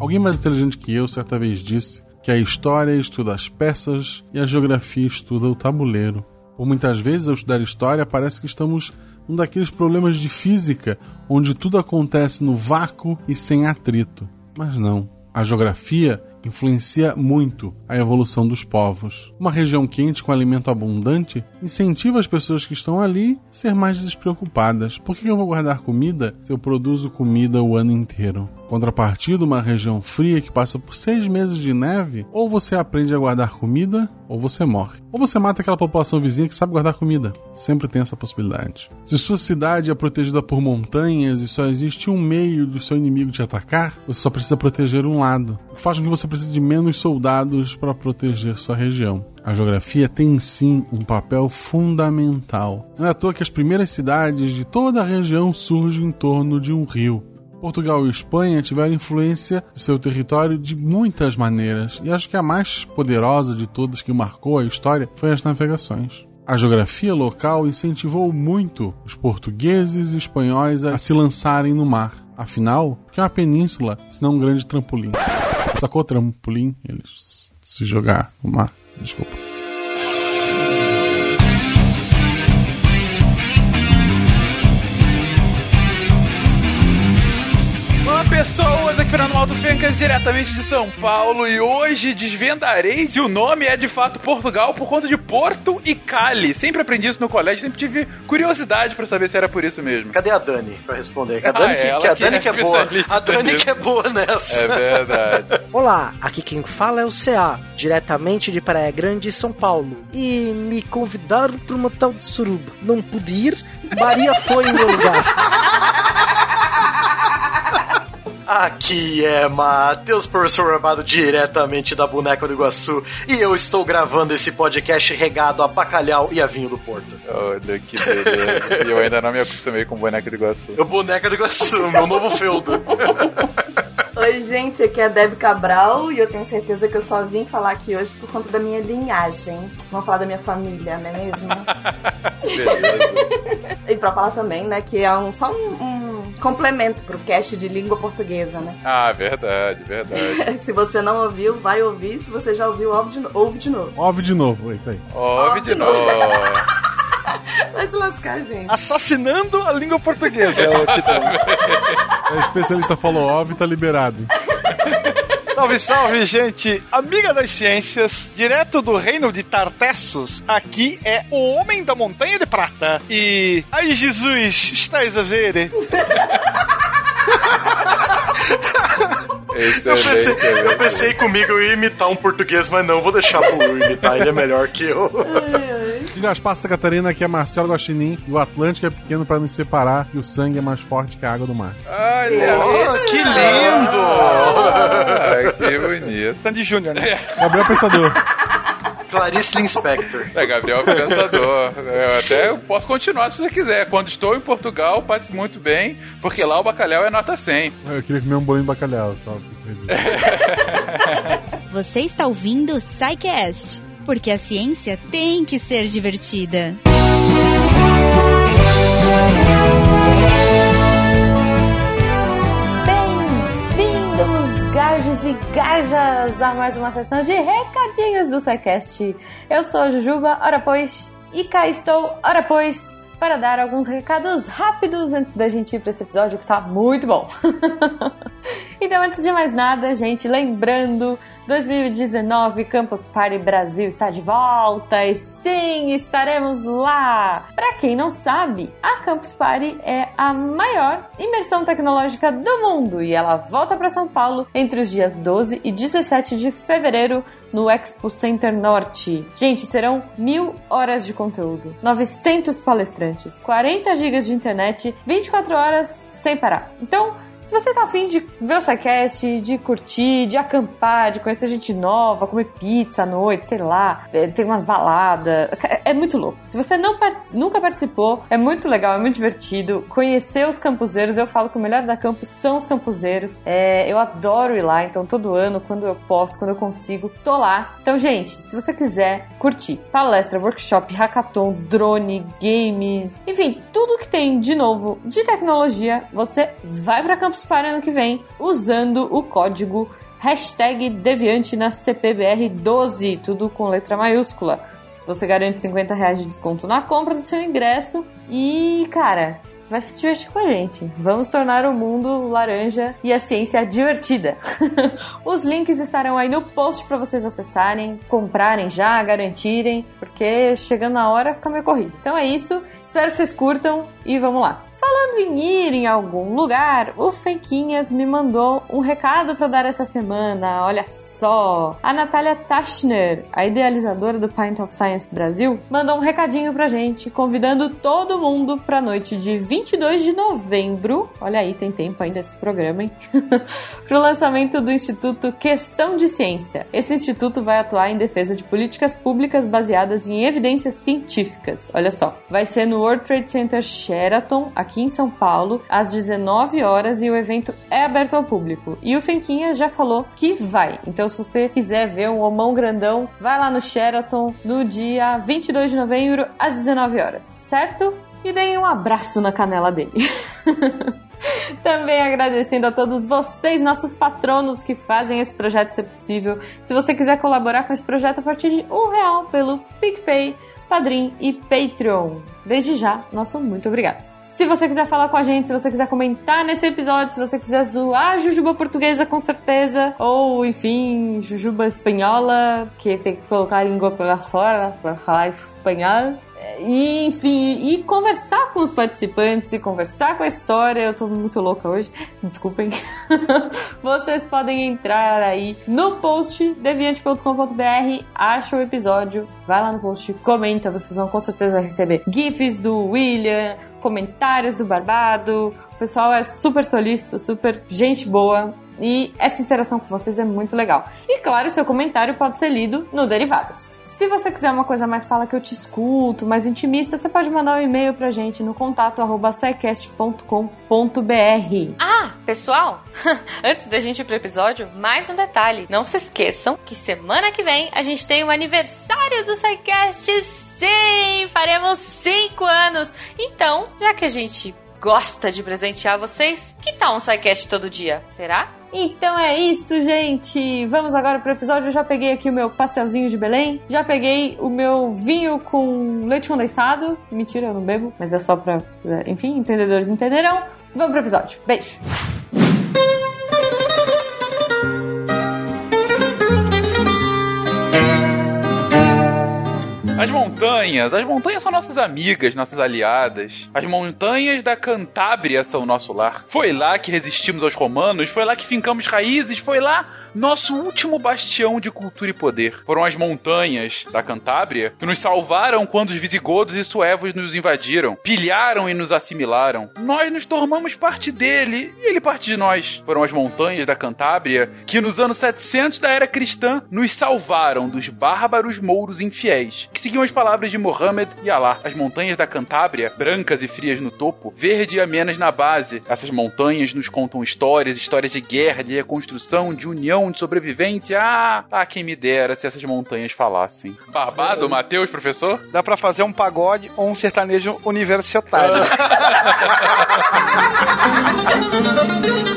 Alguém mais inteligente que eu certa vez disse que a história estuda as peças e a geografia estuda o tabuleiro. Por muitas vezes, ao estudar história, parece que estamos num daqueles problemas de física onde tudo acontece no vácuo e sem atrito. Mas não. A geografia influencia muito a evolução dos povos. Uma região quente com alimento abundante incentiva as pessoas que estão ali a ser mais despreocupadas. Por que eu vou guardar comida se eu produzo comida o ano inteiro? Contrapartida, uma região fria que passa por seis meses de neve, ou você aprende a guardar comida, ou você morre. Ou você mata aquela população vizinha que sabe guardar comida. Sempre tem essa possibilidade. Se sua cidade é protegida por montanhas e só existe um meio do seu inimigo te atacar, você só precisa proteger um lado. O que faz com que você precise de menos soldados para proteger sua região. A geografia tem sim um papel fundamental. Não é à toa que as primeiras cidades de toda a região surgem em torno de um rio. Portugal e Espanha tiveram influência de seu território de muitas maneiras, e acho que a mais poderosa de todas que marcou a história foi as navegações. A geografia local incentivou muito os portugueses e espanhóis a se lançarem no mar. Afinal, o que é uma península se não um grande trampolim? Sacou trampolim? Eles se jogar no mar. Desculpa. Pessoas, aqui Fernando Malto Fencas, diretamente de São Paulo, e hoje desvendarei se o nome é de fato Portugal por conta de Porto e Cali. Sempre aprendi isso no colégio, sempre tive curiosidade para saber se era por isso mesmo. Cadê a Dani pra responder? A Dani, ah, que, que, a Dani que é, que é boa. A Dani que é boa nessa. É verdade. Olá, aqui quem fala é o CA, diretamente de Praia Grande, São Paulo. E me convidaram para uma tal de suruba. Não pude ir, Maria foi em meu lugar. Aqui é Matheus, professor amado diretamente da Boneca do Iguaçu, e eu estou gravando esse podcast regado a bacalhau e a vinho do Porto. Olha que beleza. e eu ainda não me acostumei com Boneca do Iguaçu. O Boneca do Iguaçu, meu novo feudo. Oi, gente, aqui é a Deb Cabral e eu tenho certeza que eu só vim falar aqui hoje por conta da minha linhagem. Vamos falar da minha família, não é mesmo? Beleza. e pra falar também, né, que é um, só um, um complemento pro cast de língua portuguesa, né? Ah, verdade, verdade. se você não ouviu, vai ouvir. Se você já ouviu, ouve de, ouve de novo. Ouve de novo, é isso aí. Ouve, ouve de, de novo. novo. Vai se lascar, gente. Assassinando a língua portuguesa é o título. O especialista falou óbvio tá liberado. Salve, salve, gente! Amiga das ciências, direto do reino de Tartessos, aqui é o Homem da Montanha de Prata. E. Ai, Jesus, estás a ver? eu, pensei, eu pensei comigo eu ia imitar um português, mas não, vou deixar pro Will imitar, ele é melhor que eu. E das Santa Catarina, aqui é Marcelo Guaxinim, e o Atlântico é pequeno para nos separar, e o sangue é mais forte que a água do mar. Olha! Oh, que lindo! Ah, que bonito. Sandy Júnior, né? Gabriel Pensador. Clarice Linspector. É, Gabriel Pensador. Eu até posso continuar se você quiser. Quando estou em Portugal, passe muito bem, porque lá o bacalhau é nota 100. Eu queria comer um bolinho de bacalhau, só. você está ouvindo o Psycast, porque a ciência tem que ser divertida. gajos e gajas a mais uma sessão de recadinhos do SciCast. Eu sou a Jujuba, ora pois, e cá estou, ora pois, para dar alguns recados rápidos antes da gente ir para esse episódio que tá muito bom. então, antes de mais nada, gente, lembrando 2019 Campus Party Brasil está de volta e sim, estaremos lá! Para quem não sabe, a Campus Party é a maior imersão tecnológica do mundo e ela volta para São Paulo entre os dias 12 e 17 de fevereiro no Expo Center Norte. Gente, serão mil horas de conteúdo, 900 palestrantes, 40 gigas de internet, 24 horas sem parar. Então, se você tá afim de ver o SciCast, de curtir, de acampar, de conhecer gente nova, comer pizza à noite, sei lá, é, tem umas baladas, é muito louco. Se você não nunca participou, é muito legal, é muito divertido. Conhecer os campuseiros, eu falo que o melhor da campus são os campuseiros. É, eu adoro ir lá, então todo ano, quando eu posso, quando eu consigo, tô lá. Então, gente, se você quiser curtir palestra, workshop, hackathon, drone, games, enfim, tudo que tem de novo de tecnologia, você vai pra Campus participarem ano que vem usando o código hashtag Deviante na CPBR12, tudo com letra maiúscula. Você garante 50 reais de desconto na compra do seu ingresso e, cara, vai se divertir com a gente. Vamos tornar o mundo laranja e a ciência divertida. Os links estarão aí no post para vocês acessarem, comprarem já, garantirem, porque chegando na hora fica meio corrido. Então é isso. Espero que vocês curtam e vamos lá. Falando em ir em algum lugar, o Fenquinhas me mandou um recado para dar essa semana. Olha só! A Natália Tachner, a idealizadora do Pint of Science Brasil, mandou um recadinho pra gente, convidando todo mundo pra noite de 22 de novembro. Olha aí, tem tempo ainda esse programa, hein? pro lançamento do Instituto Questão de Ciência. Esse instituto vai atuar em defesa de políticas públicas baseadas em evidências científicas. Olha só, vai ser no World Trade Center Sheraton, aqui aqui em São Paulo, às 19 horas, e o evento é aberto ao público. E o Fenquinhas já falou que vai. Então, se você quiser ver um homão grandão, vai lá no Sheraton no dia 22 de novembro, às 19 horas, certo? E deem um abraço na canela dele. Também agradecendo a todos vocês, nossos patronos que fazem esse projeto ser possível. Se você quiser colaborar com esse projeto a partir de um real pelo PicPay, Padrim e Patreon. Desde já, nosso muito obrigado. Se você quiser falar com a gente, se você quiser comentar nesse episódio, se você quiser zoar Jujuba portuguesa, com certeza, ou enfim, Jujuba espanhola, que tem que colocar a língua pela fora para falar espanhol. E, enfim, e conversar com os participantes e conversar com a história. Eu tô muito louca hoje, desculpem. Vocês podem entrar aí no post deviante.com.br, acha o episódio, vai lá no post, comenta, vocês vão com certeza receber GIFs do William, comentários do Barbado. O pessoal é super solícito, super gente boa. E essa interação com vocês é muito legal. E claro, seu comentário pode ser lido no Derivadas. Se você quiser uma coisa mais fala que eu te escuto, mais intimista, você pode mandar um e-mail pra gente no contato arroba Ah, pessoal, antes da gente ir pro episódio, mais um detalhe. Não se esqueçam que semana que vem a gente tem o aniversário do SciCast Sim, faremos cinco anos. Então, já que a gente gosta de presentear vocês, que tal um SciCast todo dia? Será? Então é isso, gente. Vamos agora pro episódio. Eu já peguei aqui o meu pastelzinho de Belém. Já peguei o meu vinho com leite condensado. Mentira, eu não bebo, mas é só pra. Enfim, entendedores entenderão. Vamos pro episódio. Beijo. As montanhas, as montanhas são nossas amigas, nossas aliadas. As montanhas da Cantábria são nosso lar. Foi lá que resistimos aos romanos, foi lá que fincamos raízes, foi lá nosso último bastião de cultura e poder. Foram as montanhas da Cantábria que nos salvaram quando os visigodos e suevos nos invadiram, pilharam e nos assimilaram. Nós nos tornamos parte dele e ele parte de nós. Foram as montanhas da Cantábria que nos anos 700 da era cristã nos salvaram dos bárbaros mouros infiéis que se seguiam as palavras de Mohammed e Allah. As montanhas da Cantábria, brancas e frias no topo, verde e amenas na base. Essas montanhas nos contam histórias, histórias de guerra, de reconstrução, de união, de sobrevivência. Ah, ah quem me dera se essas montanhas falassem. Barbado, Matheus, professor? Dá para fazer um pagode ou um sertanejo universitário.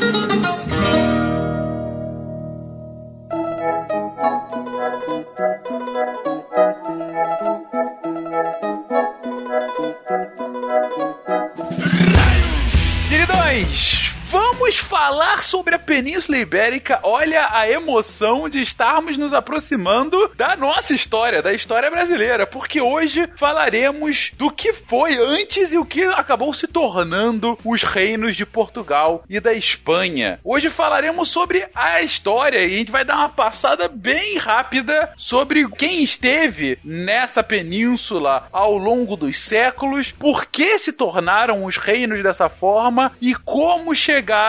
Queridões, vamos falar sobre a Península Ibérica. Olha a emoção de estarmos nos aproximando da nossa história, da história brasileira, porque hoje falaremos do que foi antes e o que acabou se tornando os reinos de Portugal e da Espanha. Hoje falaremos sobre a história e a gente vai dar uma passada bem rápida sobre quem esteve nessa península ao longo dos séculos, por que se tornaram os reinos dessa forma e como chegar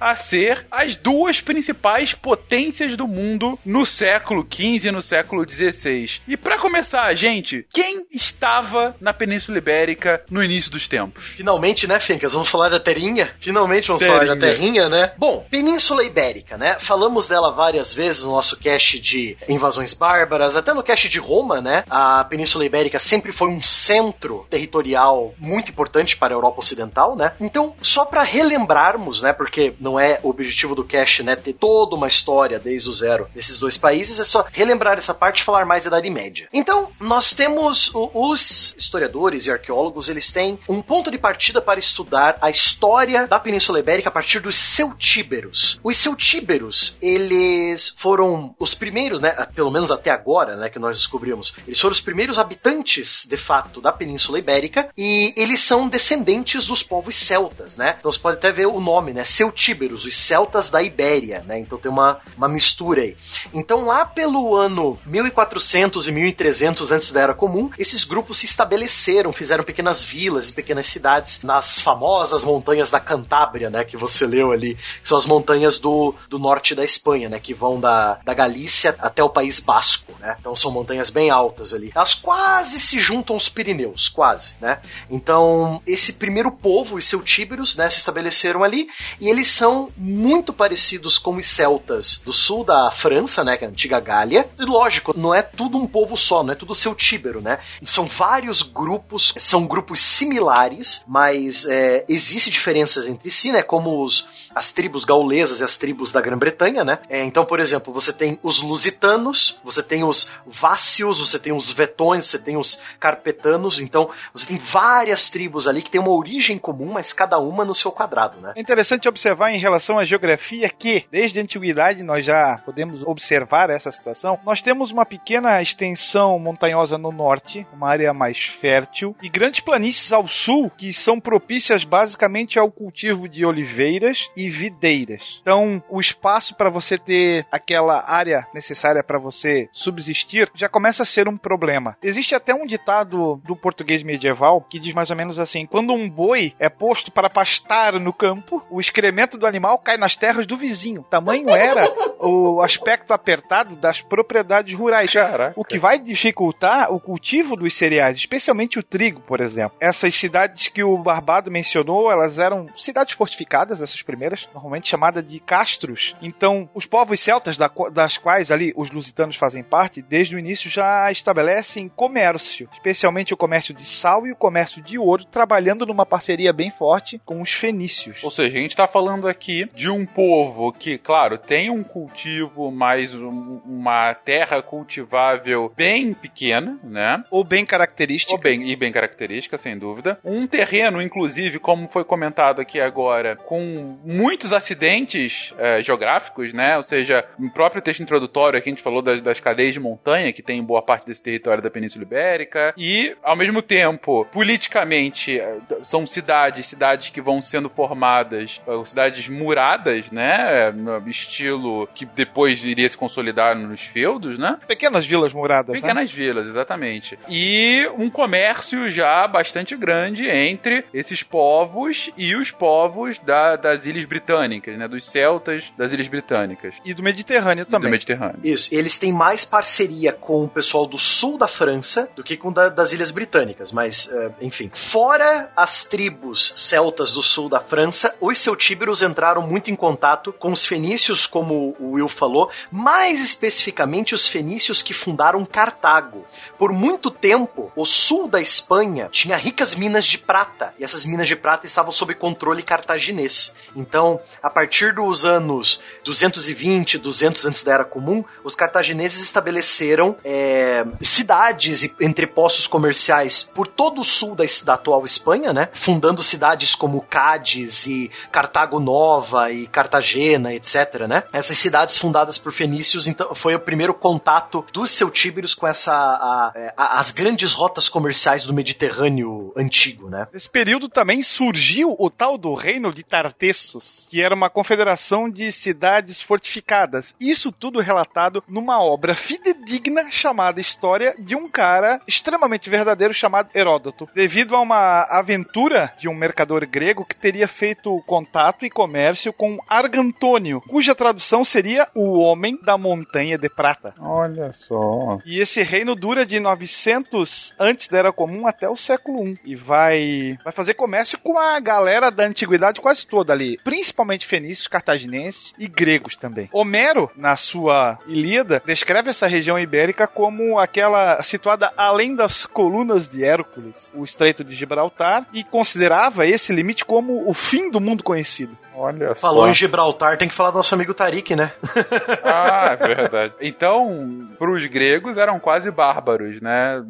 a ser as duas principais potências do mundo no século XV e no século XVI. E para começar, gente, quem estava na Península Ibérica no início dos tempos? Finalmente, né, Fincas? Vamos falar da Terrinha? Finalmente vamos Terrinha. falar da Terrinha, né? Bom, Península Ibérica, né? Falamos dela várias vezes no nosso cast de invasões bárbaras, até no cast de Roma, né? A Península Ibérica sempre foi um centro territorial muito importante para a Europa Ocidental, né? Então, só para relembrarmos, né? Porque não é o objetivo do cast, né, ter toda uma história desde o zero desses dois países, é só relembrar essa parte e falar mais da Idade Média. Então, nós temos o, os historiadores e arqueólogos, eles têm um ponto de partida para estudar a história da Península Ibérica a partir dos celtíberos. Os celtíberos, eles foram os primeiros, né, pelo menos até agora, né, que nós descobrimos, eles foram os primeiros habitantes, de fato, da Península Ibérica e eles são descendentes dos povos celtas, né? Então você pode até ver o nome, né, celtíberos, os celtas da Ibéria, né? Então tem uma, uma mistura aí. Então lá pelo ano 1400 e 1300 antes da Era Comum, esses grupos se estabeleceram, fizeram pequenas vilas e pequenas cidades nas famosas montanhas da Cantábria, né, que você leu ali, que são as montanhas do, do norte da Espanha, né, que vão da, da Galícia até o País Basco, né? Então são montanhas bem altas ali. Elas quase se juntam aos Pirineus, quase, né? Então, esse primeiro povo, os celtíberos, né, se estabeleceram ali e eles são muito parecidos com os celtas do sul da França, né, que é a antiga Gália. E lógico, não é tudo um povo só, não é tudo celtíbero, né? São vários grupos, são grupos similares, mas é, existem diferenças entre si, né? Como os, as tribos gaulesas e as tribos da Grã-Bretanha, né? É, então, por exemplo, você tem os lusitanos, você tem os vácios, você tem os vetões, você tem os carpetanos, então você tem várias tribos ali que têm uma origem comum, mas cada uma no seu quadrado, né? É interessante observar em relação à geografia que, desde a antiguidade, nós já podemos observar essa situação. Nós temos uma pequena extensão montanhosa no norte, uma área mais fértil, e grandes planícies ao sul que são propícias basicamente ao cultivo de oliveiras e videiras. Então, o espaço para você ter aquela área necessária para você subsistir já começa a ser um problema. Existe até um ditado do português medieval que diz mais ou menos assim: quando um boi é posto para pastar no campo, o excremento do animal cai nas terras do vizinho. Tamanho era o aspecto apertado das propriedades rurais. Caraca. O que vai dificultar o cultivo dos cereais, especialmente o trigo, por exemplo. Essas cidades que o Barbado mencionou, elas eram cidades fortificadas, essas primeiras, normalmente chamadas de castros. Então, os povos celtas, da- das quais ali os lusitanos fazem parte, desde o início já estabelecem comércio, especialmente o comércio de sal e o comércio de ouro, trabalhando numa parceria bem forte com os fenícios. Ou seja, a gente tá falando aqui de um povo que, claro, tem um cultivo, mas um- uma terra cultivável bem pequena, né? Ou bem característica. Ou bem, e bem característica, sem dúvida. Um terreno, inclusive, como foi comentado aqui agora, com muitos acidentes eh, geográficos, né? Ou seja, no próprio texto introdutório aqui a gente falou das, das cadeias de montanha, que tem em boa parte desse território da Península Ibérica. E, ao mesmo tempo, politicamente, eh, são cidades, cidades que vão sendo formadas, cidades muradas, né? No estilo que depois iria se consolidar nos feudos, né? Pequenas vilas muradas. né? Pequenas vilas, exatamente. E um comércio já bastante grande entre esses povos e os povos da- das ilhas britânicas, né? Dos celtas das ilhas britânicas. E do Mediterrâneo Do também. Mediterrâneo. Isso, eles têm mais parceria com o pessoal do sul da França do que com da- das Ilhas Britânicas, mas, eh, enfim. Fora as tribos celtas do sul da França, os celtíberos entraram muito em contato com os fenícios, como o Will falou, mais especificamente os fenícios que fundaram Cartago. Por muito tempo, o sul da Espanha tinha ricas minas de prata, e essas minas de prata estavam sob controle cartaginês. Então, a partir dos anos 220, 200 antes da Era Comum, os cartagineses estabeleceram é, cidades e entrepostos comerciais por todo o sul da, da atual Espanha, né? Fundando cidades como Cádiz e Cartago Nova e Cartagena, etc, né? Essas cidades fundadas por fenícios, então, foi o primeiro contato dos celtíberos com essa a- a- as grandes rotas comerciais do Mediterrâneo antigo, né? Nesse período também surgiu o tal do Reino de Tartessos, que era uma confederação de cidades fortificadas. Isso tudo relatado numa obra fidedigna chamada História de um cara extremamente verdadeiro chamado Heródoto, devido a uma aventura de um mercador grego que teria feito contato e comércio com Argantônio, cuja tradução seria o Homem da Montanha de Prata. Olha só. E esse reino dura de 900 antes da Era Comum até o século I. E vai, vai fazer comércio com a galera da antiguidade quase toda ali. Principalmente fenícios, cartaginenses e gregos também. Homero, na sua Ilíada, descreve essa região ibérica como aquela situada além das colunas de Hércules, o Estreito de Gibraltar, e considerava esse limite como o fim do mundo conhecido. Conhecido. Olha Falou só. em Gibraltar, tem que falar do nosso amigo Tarik, né? Ah, é verdade. Então, pros gregos eram quase bárbaros, né?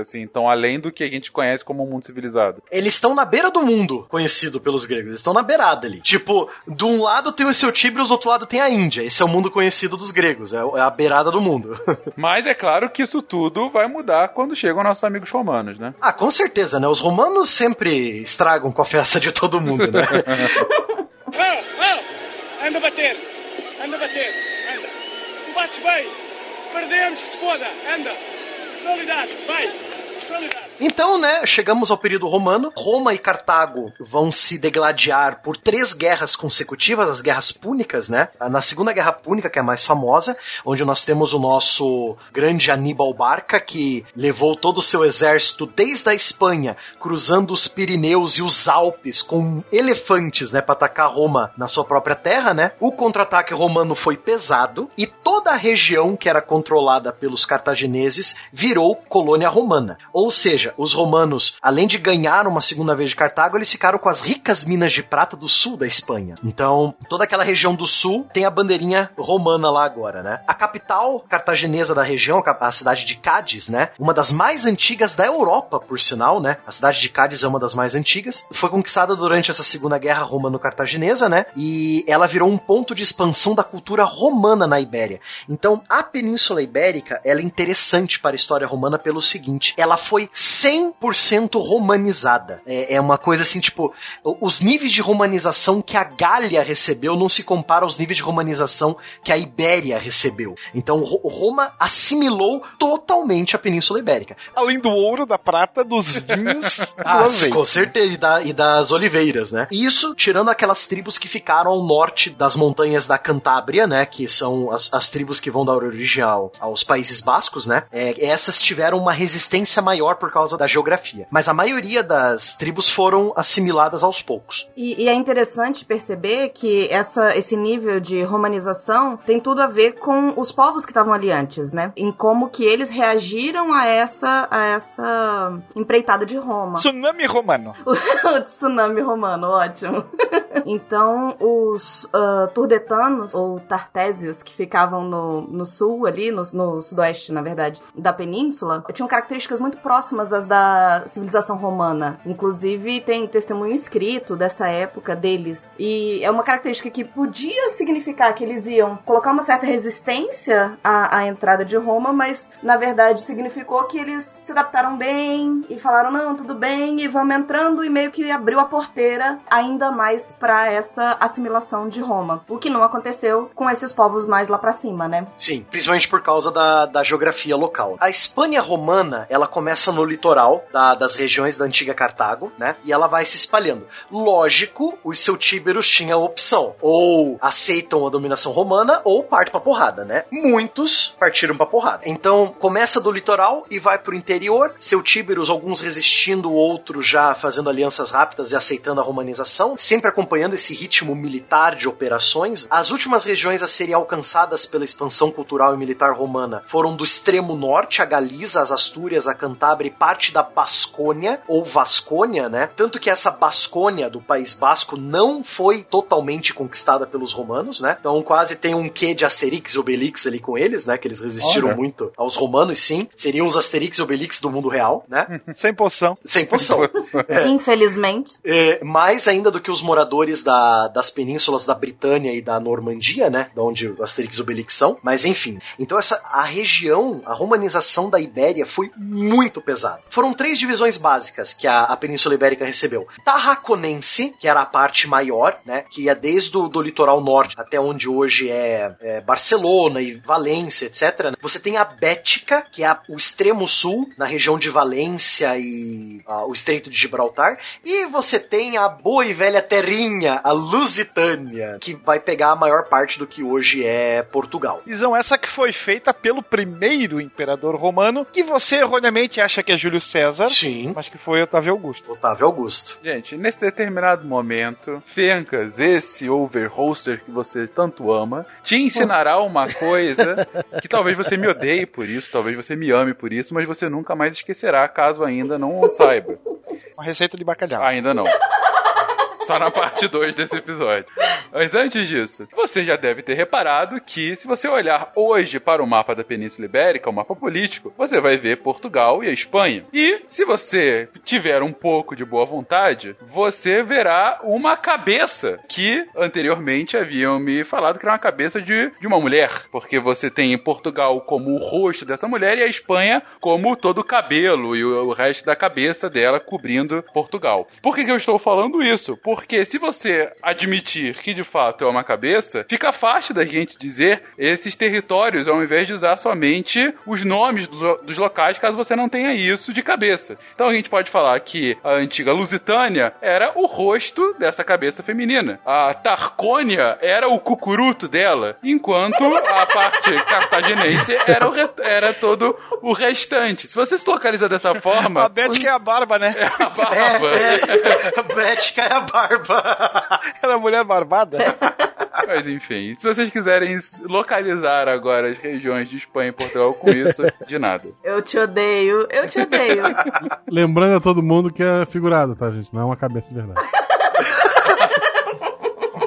Assim, então, além do que a gente conhece como um mundo civilizado. Eles estão na beira do mundo, conhecido pelos gregos. Eles estão na beirada ali. Tipo, de um lado tem o seu Tíbrios, do outro lado tem a Índia. Esse é o mundo conhecido dos gregos. É é a beirada do mundo. Mas é claro que isso tudo vai mudar quando chegam nossos amigos romanos, né? ah, com certeza, né? Os romanos sempre estragam com a festa de todo mundo, né? Anda a bater, anda a bater, anda. Tu bates bem, perdemos que se foda, anda. Qualidade, vai, qualidade. Então, né, chegamos ao período romano. Roma e Cartago vão se degladiar por três guerras consecutivas, as guerras púnicas, né? Na Segunda Guerra Púnica, que é a mais famosa, onde nós temos o nosso grande Aníbal Barca, que levou todo o seu exército desde a Espanha, cruzando os Pirineus e os Alpes com elefantes, né, para atacar Roma na sua própria terra, né? O contra-ataque romano foi pesado e toda a região que era controlada pelos cartagineses virou colônia romana. Ou seja, os romanos, além de ganhar uma segunda vez de Cartago, eles ficaram com as ricas minas de prata do sul da Espanha. Então, toda aquela região do sul tem a bandeirinha romana lá agora, né? A capital cartaginesa da região, a cidade de Cádiz, né? Uma das mais antigas da Europa, por sinal, né? A cidade de Cádiz é uma das mais antigas. Foi conquistada durante essa Segunda Guerra Romano-Cartaginesa, né? E ela virou um ponto de expansão da cultura romana na Ibéria. Então, a Península Ibérica, ela é interessante para a história romana pelo seguinte, ela foi 100% romanizada. É, é uma coisa assim, tipo, os níveis de romanização que a Gália recebeu não se compara aos níveis de romanização que a Ibéria recebeu. Então, Ro- Roma assimilou totalmente a Península Ibérica. Além do ouro, da prata, dos vinhos, do Ah, azeite. com certeza, e, da- e das oliveiras, né? Isso tirando aquelas tribos que ficaram ao norte das montanhas da Cantábria, né? Que são as, as tribos que vão dar origem ao- aos Países Bascos, né? É, essas tiveram uma resistência maior por causa da geografia. Mas a maioria das tribos foram assimiladas aos poucos. E, e é interessante perceber que essa, esse nível de romanização tem tudo a ver com os povos que estavam ali antes, né? Em como que eles reagiram a essa, a essa empreitada de Roma. Tsunami romano. o tsunami romano, ótimo. então, os ah, turdetanos, ou tartésios, que ficavam no, no sul ali, no, no sudoeste, na verdade, da península, tinham características muito próximas às da civilização romana. Inclusive, tem testemunho escrito dessa época deles. E é uma característica que podia significar que eles iam colocar uma certa resistência à, à entrada de Roma, mas na verdade significou que eles se adaptaram bem e falaram: não, tudo bem, e vamos entrando, e meio que abriu a porteira ainda mais para essa assimilação de Roma. O que não aconteceu com esses povos mais lá pra cima, né? Sim, principalmente por causa da, da geografia local. A Espanha romana, ela começa no litoral da- das regiões da antiga Cartago, né? E ela vai se espalhando. Lógico, os celtíberos tinham a opção. Ou aceitam a dominação romana, ou partem pra porrada, né? Muitos partiram pra porrada. Então, começa do litoral e vai pro interior. Celtíberos, alguns resistindo, outros já fazendo alianças rápidas e aceitando a romanização, sempre acompanhando esse ritmo militar de operações. As últimas regiões a serem alcançadas pela expansão cultural e militar romana foram do extremo norte, a Galiza, as Astúrias, a Cantábria e parte da Bascônia, ou Vascônia, né? Tanto que essa Bascônia do País Basco não foi totalmente conquistada pelos romanos, né? Então quase tem um quê de Asterix e Obelix ali com eles, né? Que eles resistiram Olha. muito aos romanos, sim. Seriam os Asterix e Obelix do mundo real, né? Sem poção. Sem poção. É. Infelizmente. É, mais ainda do que os moradores da- das penínsulas da Britânia e da Normandia, né? Da onde o Asterix e Obelix são. Mas enfim. Então essa a região, a romanização da Ibéria foi muito pesada. Foram três divisões básicas que a, a Península Ibérica recebeu. Tarraconense, que era a parte maior, né? Que ia desde o do litoral norte até onde hoje é, é Barcelona e Valência, etc. né? Você tem a Bética, que é a- o extremo sul, na região de Valência e ah, o Estreito de Gibraltar. E você tem a boa e velha terrinha, a Lusitânia, que vai pegar a maior parte do que hoje é Portugal. Visão essa que foi feita pelo primeiro imperador romano, que você erroneamente acha que é César, Sim. mas que foi Otávio Augusto. Otávio Augusto. Gente, nesse determinado momento, Fencas, esse overholster que você tanto ama, te ensinará uma coisa que talvez você me odeie por isso, talvez você me ame por isso, mas você nunca mais esquecerá caso ainda não o saiba. Uma receita de bacalhau. Ainda não. Só na parte 2 desse episódio. Mas antes disso, você já deve ter reparado que se você olhar hoje para o mapa da Península Ibérica, o mapa político, você vai ver Portugal e a Espanha. E se você tiver um pouco de boa vontade, você verá uma cabeça que anteriormente haviam me falado que era uma cabeça de, de uma mulher, porque você tem Portugal como o rosto dessa mulher e a Espanha como todo o cabelo e o, o resto da cabeça dela cobrindo Portugal. Por que, que eu estou falando isso? Porque se você admitir que de fato é uma cabeça, fica fácil da gente dizer esses territórios ao invés de usar somente os nomes do, dos locais, caso você não tenha isso de cabeça. Então a gente pode falar que a antiga Lusitânia era o rosto dessa cabeça feminina. A Tarcônia era o cucuruto dela, enquanto a parte cartaginense era, o re- era todo o restante. Se você se localiza dessa forma. A Bética é a barba, né? É a barba. A Bética é a barba. Ela é mulher barbada. Mas enfim, se vocês quiserem localizar agora as regiões de Espanha e Portugal com isso, de nada. Eu te odeio, eu te odeio. Lembrando a todo mundo que é figurado, tá, gente? Não é uma cabeça de verdade.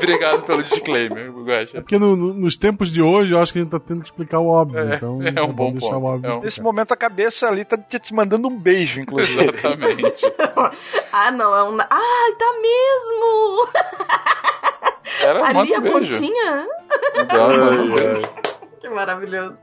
Obrigado pelo disclaimer, É Guaxa. porque no- no- nos tempos de hoje eu acho que a gente tá tendo que explicar o óbvio. É, então é um bom deixar ponto. o óbvio. É um- Nesse momento a cabeça ali tá te mandando um beijo, inclusive. Exatamente. ah, não, é um. Ai, tá mesmo! Era Ali a beijo. pontinha? Dá uma- Que maravilhoso.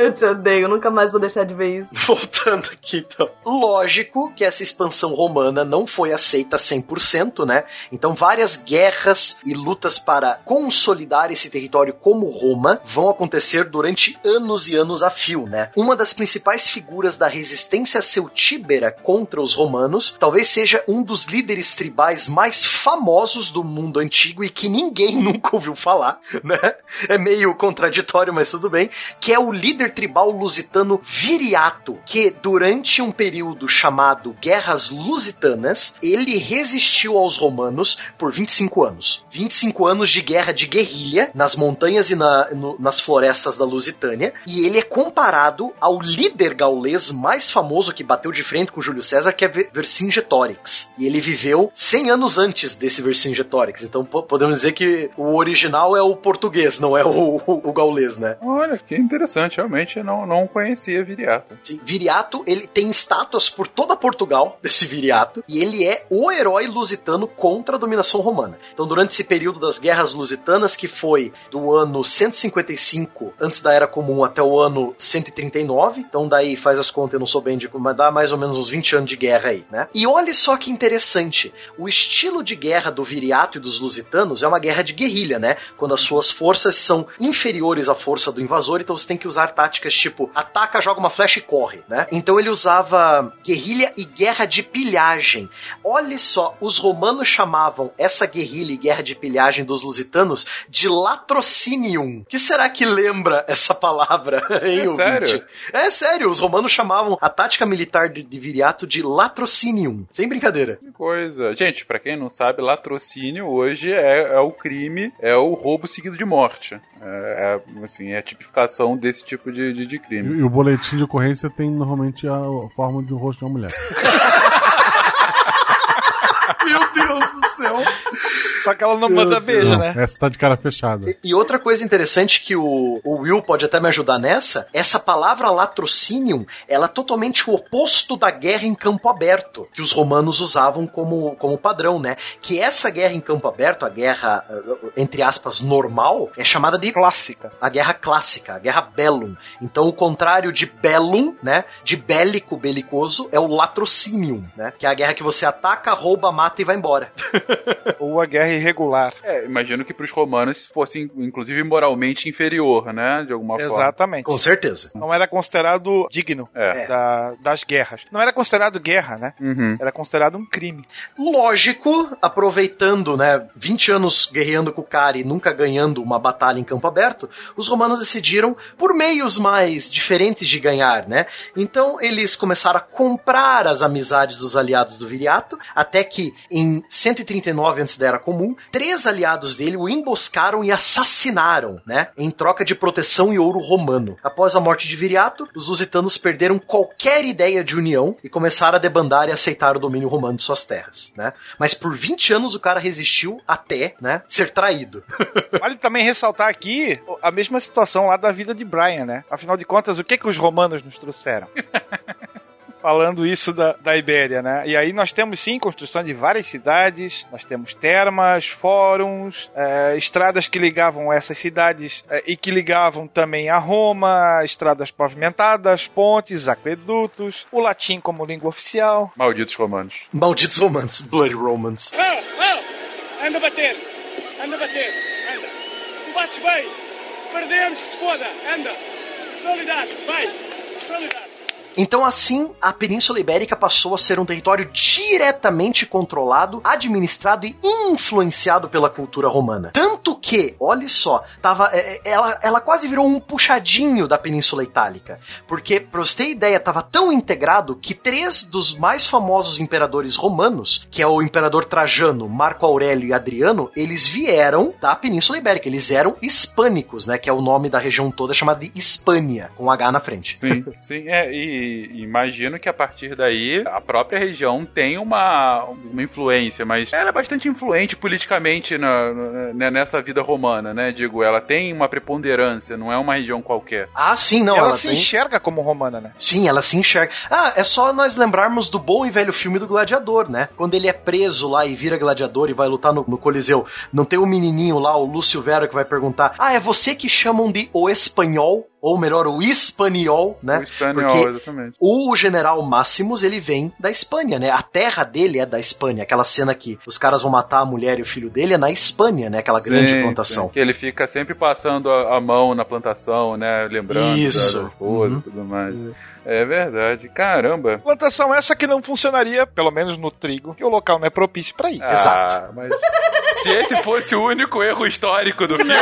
Eu te odeio, nunca mais vou deixar de ver isso. Voltando aqui, então. Lógico que essa expansão romana não foi aceita 100%, né? Então, várias guerras e lutas para consolidar esse território como Roma vão acontecer durante anos e anos a fio, né? Uma das principais figuras da resistência celtíbera contra os romanos talvez seja um dos líderes tribais mais famosos do mundo antigo e que ninguém nunca ouviu falar, né? É meio contraditório, mas tudo bem. Que é o líder tribal lusitano Viriato, que durante um período chamado Guerras Lusitanas, ele resistiu aos romanos por 25 anos. 25 anos de guerra de guerrilha nas montanhas e na- no- nas florestas da Lusitânia, e ele é comparado ao líder gaulês mais famoso que bateu de frente com Júlio César, que é Ver- Vercingetorix. E ele viveu 100 anos antes desse Vercingetorix, então po- podemos dizer que o original é o português, não é o, o- o gaulês, né? Olha, que interessante. Realmente não, não conhecia Viriato. Sim, Viriato, ele tem estátuas por toda Portugal desse Viriato, e ele é o herói lusitano contra a dominação romana. Então, durante esse período das guerras lusitanas, que foi do ano 155 antes da Era Comum até o ano 139, então daí faz as contas, eu não sou bem de mas dá mais ou menos uns 20 anos de guerra aí, né? E olha só que interessante, o estilo de guerra do Viriato e dos lusitanos é uma guerra de guerrilha, né? Quando as suas forças são inferiores à força do invasor, então você tem que usar táticas tipo ataca, joga uma flecha e corre, né? Então ele usava guerrilha e guerra de pilhagem. Olha só, os romanos chamavam essa guerrilha e guerra de pilhagem dos lusitanos de latrocinium. Que será que lembra essa palavra, hein, É ouvinte? sério? É sério, os romanos chamavam a tática militar de, de Viriato de latrocinium. Sem brincadeira. Que coisa. Gente, pra quem não sabe, latrocínio hoje é, é o crime, é o roubo seguido de morte. É, é, assim, é a tipificação desse tipo de, de, de E, crime. e o boletim de ocorrência tem normalmente a forma de um rosto de uma mulher. Meu Deus do céu. Só que ela não manda beijo, Não, né? Essa tá de cara fechada. E outra coisa interessante que o, o Will pode até me ajudar nessa, essa palavra latrocinium, ela é totalmente o oposto da guerra em campo aberto, que os romanos usavam como, como padrão, né? Que essa guerra em campo aberto, a guerra, eh, entre aspas, normal, é chamada de Clássica. a guerra clássica, a guerra bellum. Então o contrário de bellum, né, de bélico, belicoso, é o latrocinium, né? Que é a guerra que você ataca, rouba, mata e vai embora. Ou a guerra irregular. É, imagino que pros romanos fosse, inclusive, moralmente inferior, né? De alguma forma. Exatamente. Com certeza. Não era considerado digno É. da- das guerras. Não era considerado guerra, né? Uhum. Era considerado um crime. Lógico, aproveitando, né, 20 anos guerreando com o cara e nunca ganhando uma batalha em campo aberto, os romanos decidiram por meios mais diferentes de ganhar, né? Então eles começaram a comprar as amizades dos aliados do Viriato, até que em 139 antes da Era Comum três aliados dele o emboscaram e assassinaram, né? Em troca de proteção e ouro romano. Após a morte de Viriato, os lusitanos perderam qualquer ideia de união e começaram a debandar e aceitar o domínio romano de suas terras, né? Mas por 20 anos o cara resistiu até, né, ser traído. Vale também ressaltar aqui a mesma situação lá da vida de Brian, né? Afinal de contas, o que que os romanos nos trouxeram? falando isso da, da Ibéria, né? E aí nós temos sim construção de várias cidades, nós temos termas, fóruns, é, estradas que ligavam essas cidades é, e que ligavam também a Roma, estradas pavimentadas, pontes, aquedutos, o latim como língua oficial. Malditos romanos. Malditos romanos, Bloody Romans. Oh, oh! Anda a bater! Anda a bater! Anda! Tu bates bem! Perdemos que se foda! Anda! Realidade! Vai! Realidade! Então, assim, a Península Ibérica passou a ser um território diretamente controlado, administrado e influenciado pela cultura romana. Tanto que, olha só, tava, é, é, ela, ela quase virou um puxadinho da Península Itálica. Porque, pra você ter ideia, tava tão integrado que três dos mais famosos imperadores romanos, que é o imperador Trajano, Marco Aurélio e Adriano, eles vieram da Península Ibérica. Eles eram hispânicos, né? Que é o nome da região toda chamada de Hispânia, com H na frente. Sim, sim, é, e imagino que a partir daí a própria região tem uma, uma influência, mas ela é bastante influente politicamente na, na, nessa vida romana, né? Digo, ela tem uma preponderância, não é uma região qualquer. Ah, sim, não. ela, ela se tem... enxerga como romana, né? Sim, ela se enxerga. Ah, é só nós lembrarmos do bom e velho filme do Gladiador, né? Quando ele é preso lá e vira gladiador e vai lutar no, no Coliseu. Não tem o um menininho lá, o Lúcio Vera, que vai perguntar: Ah, é você que chamam de o espanhol? Ou melhor, o espanhol, né? O espanhol, Porque exatamente. o general Máximos, ele vem da Espanha, né? A terra dele é da Espanha. Aquela cena que os caras vão matar a mulher e o filho dele é na Espanha, né? Aquela grande Sim, plantação. sim, que ele fica sempre passando a, a mão na plantação, né? Lembrando Isso. da esposa Uhum. e tudo mais. É verdade. Caramba. Plantação essa que não funcionaria, pelo menos no trigo, que o local não é propício pra isso. Ah, mas se esse fosse o único erro histórico do filme,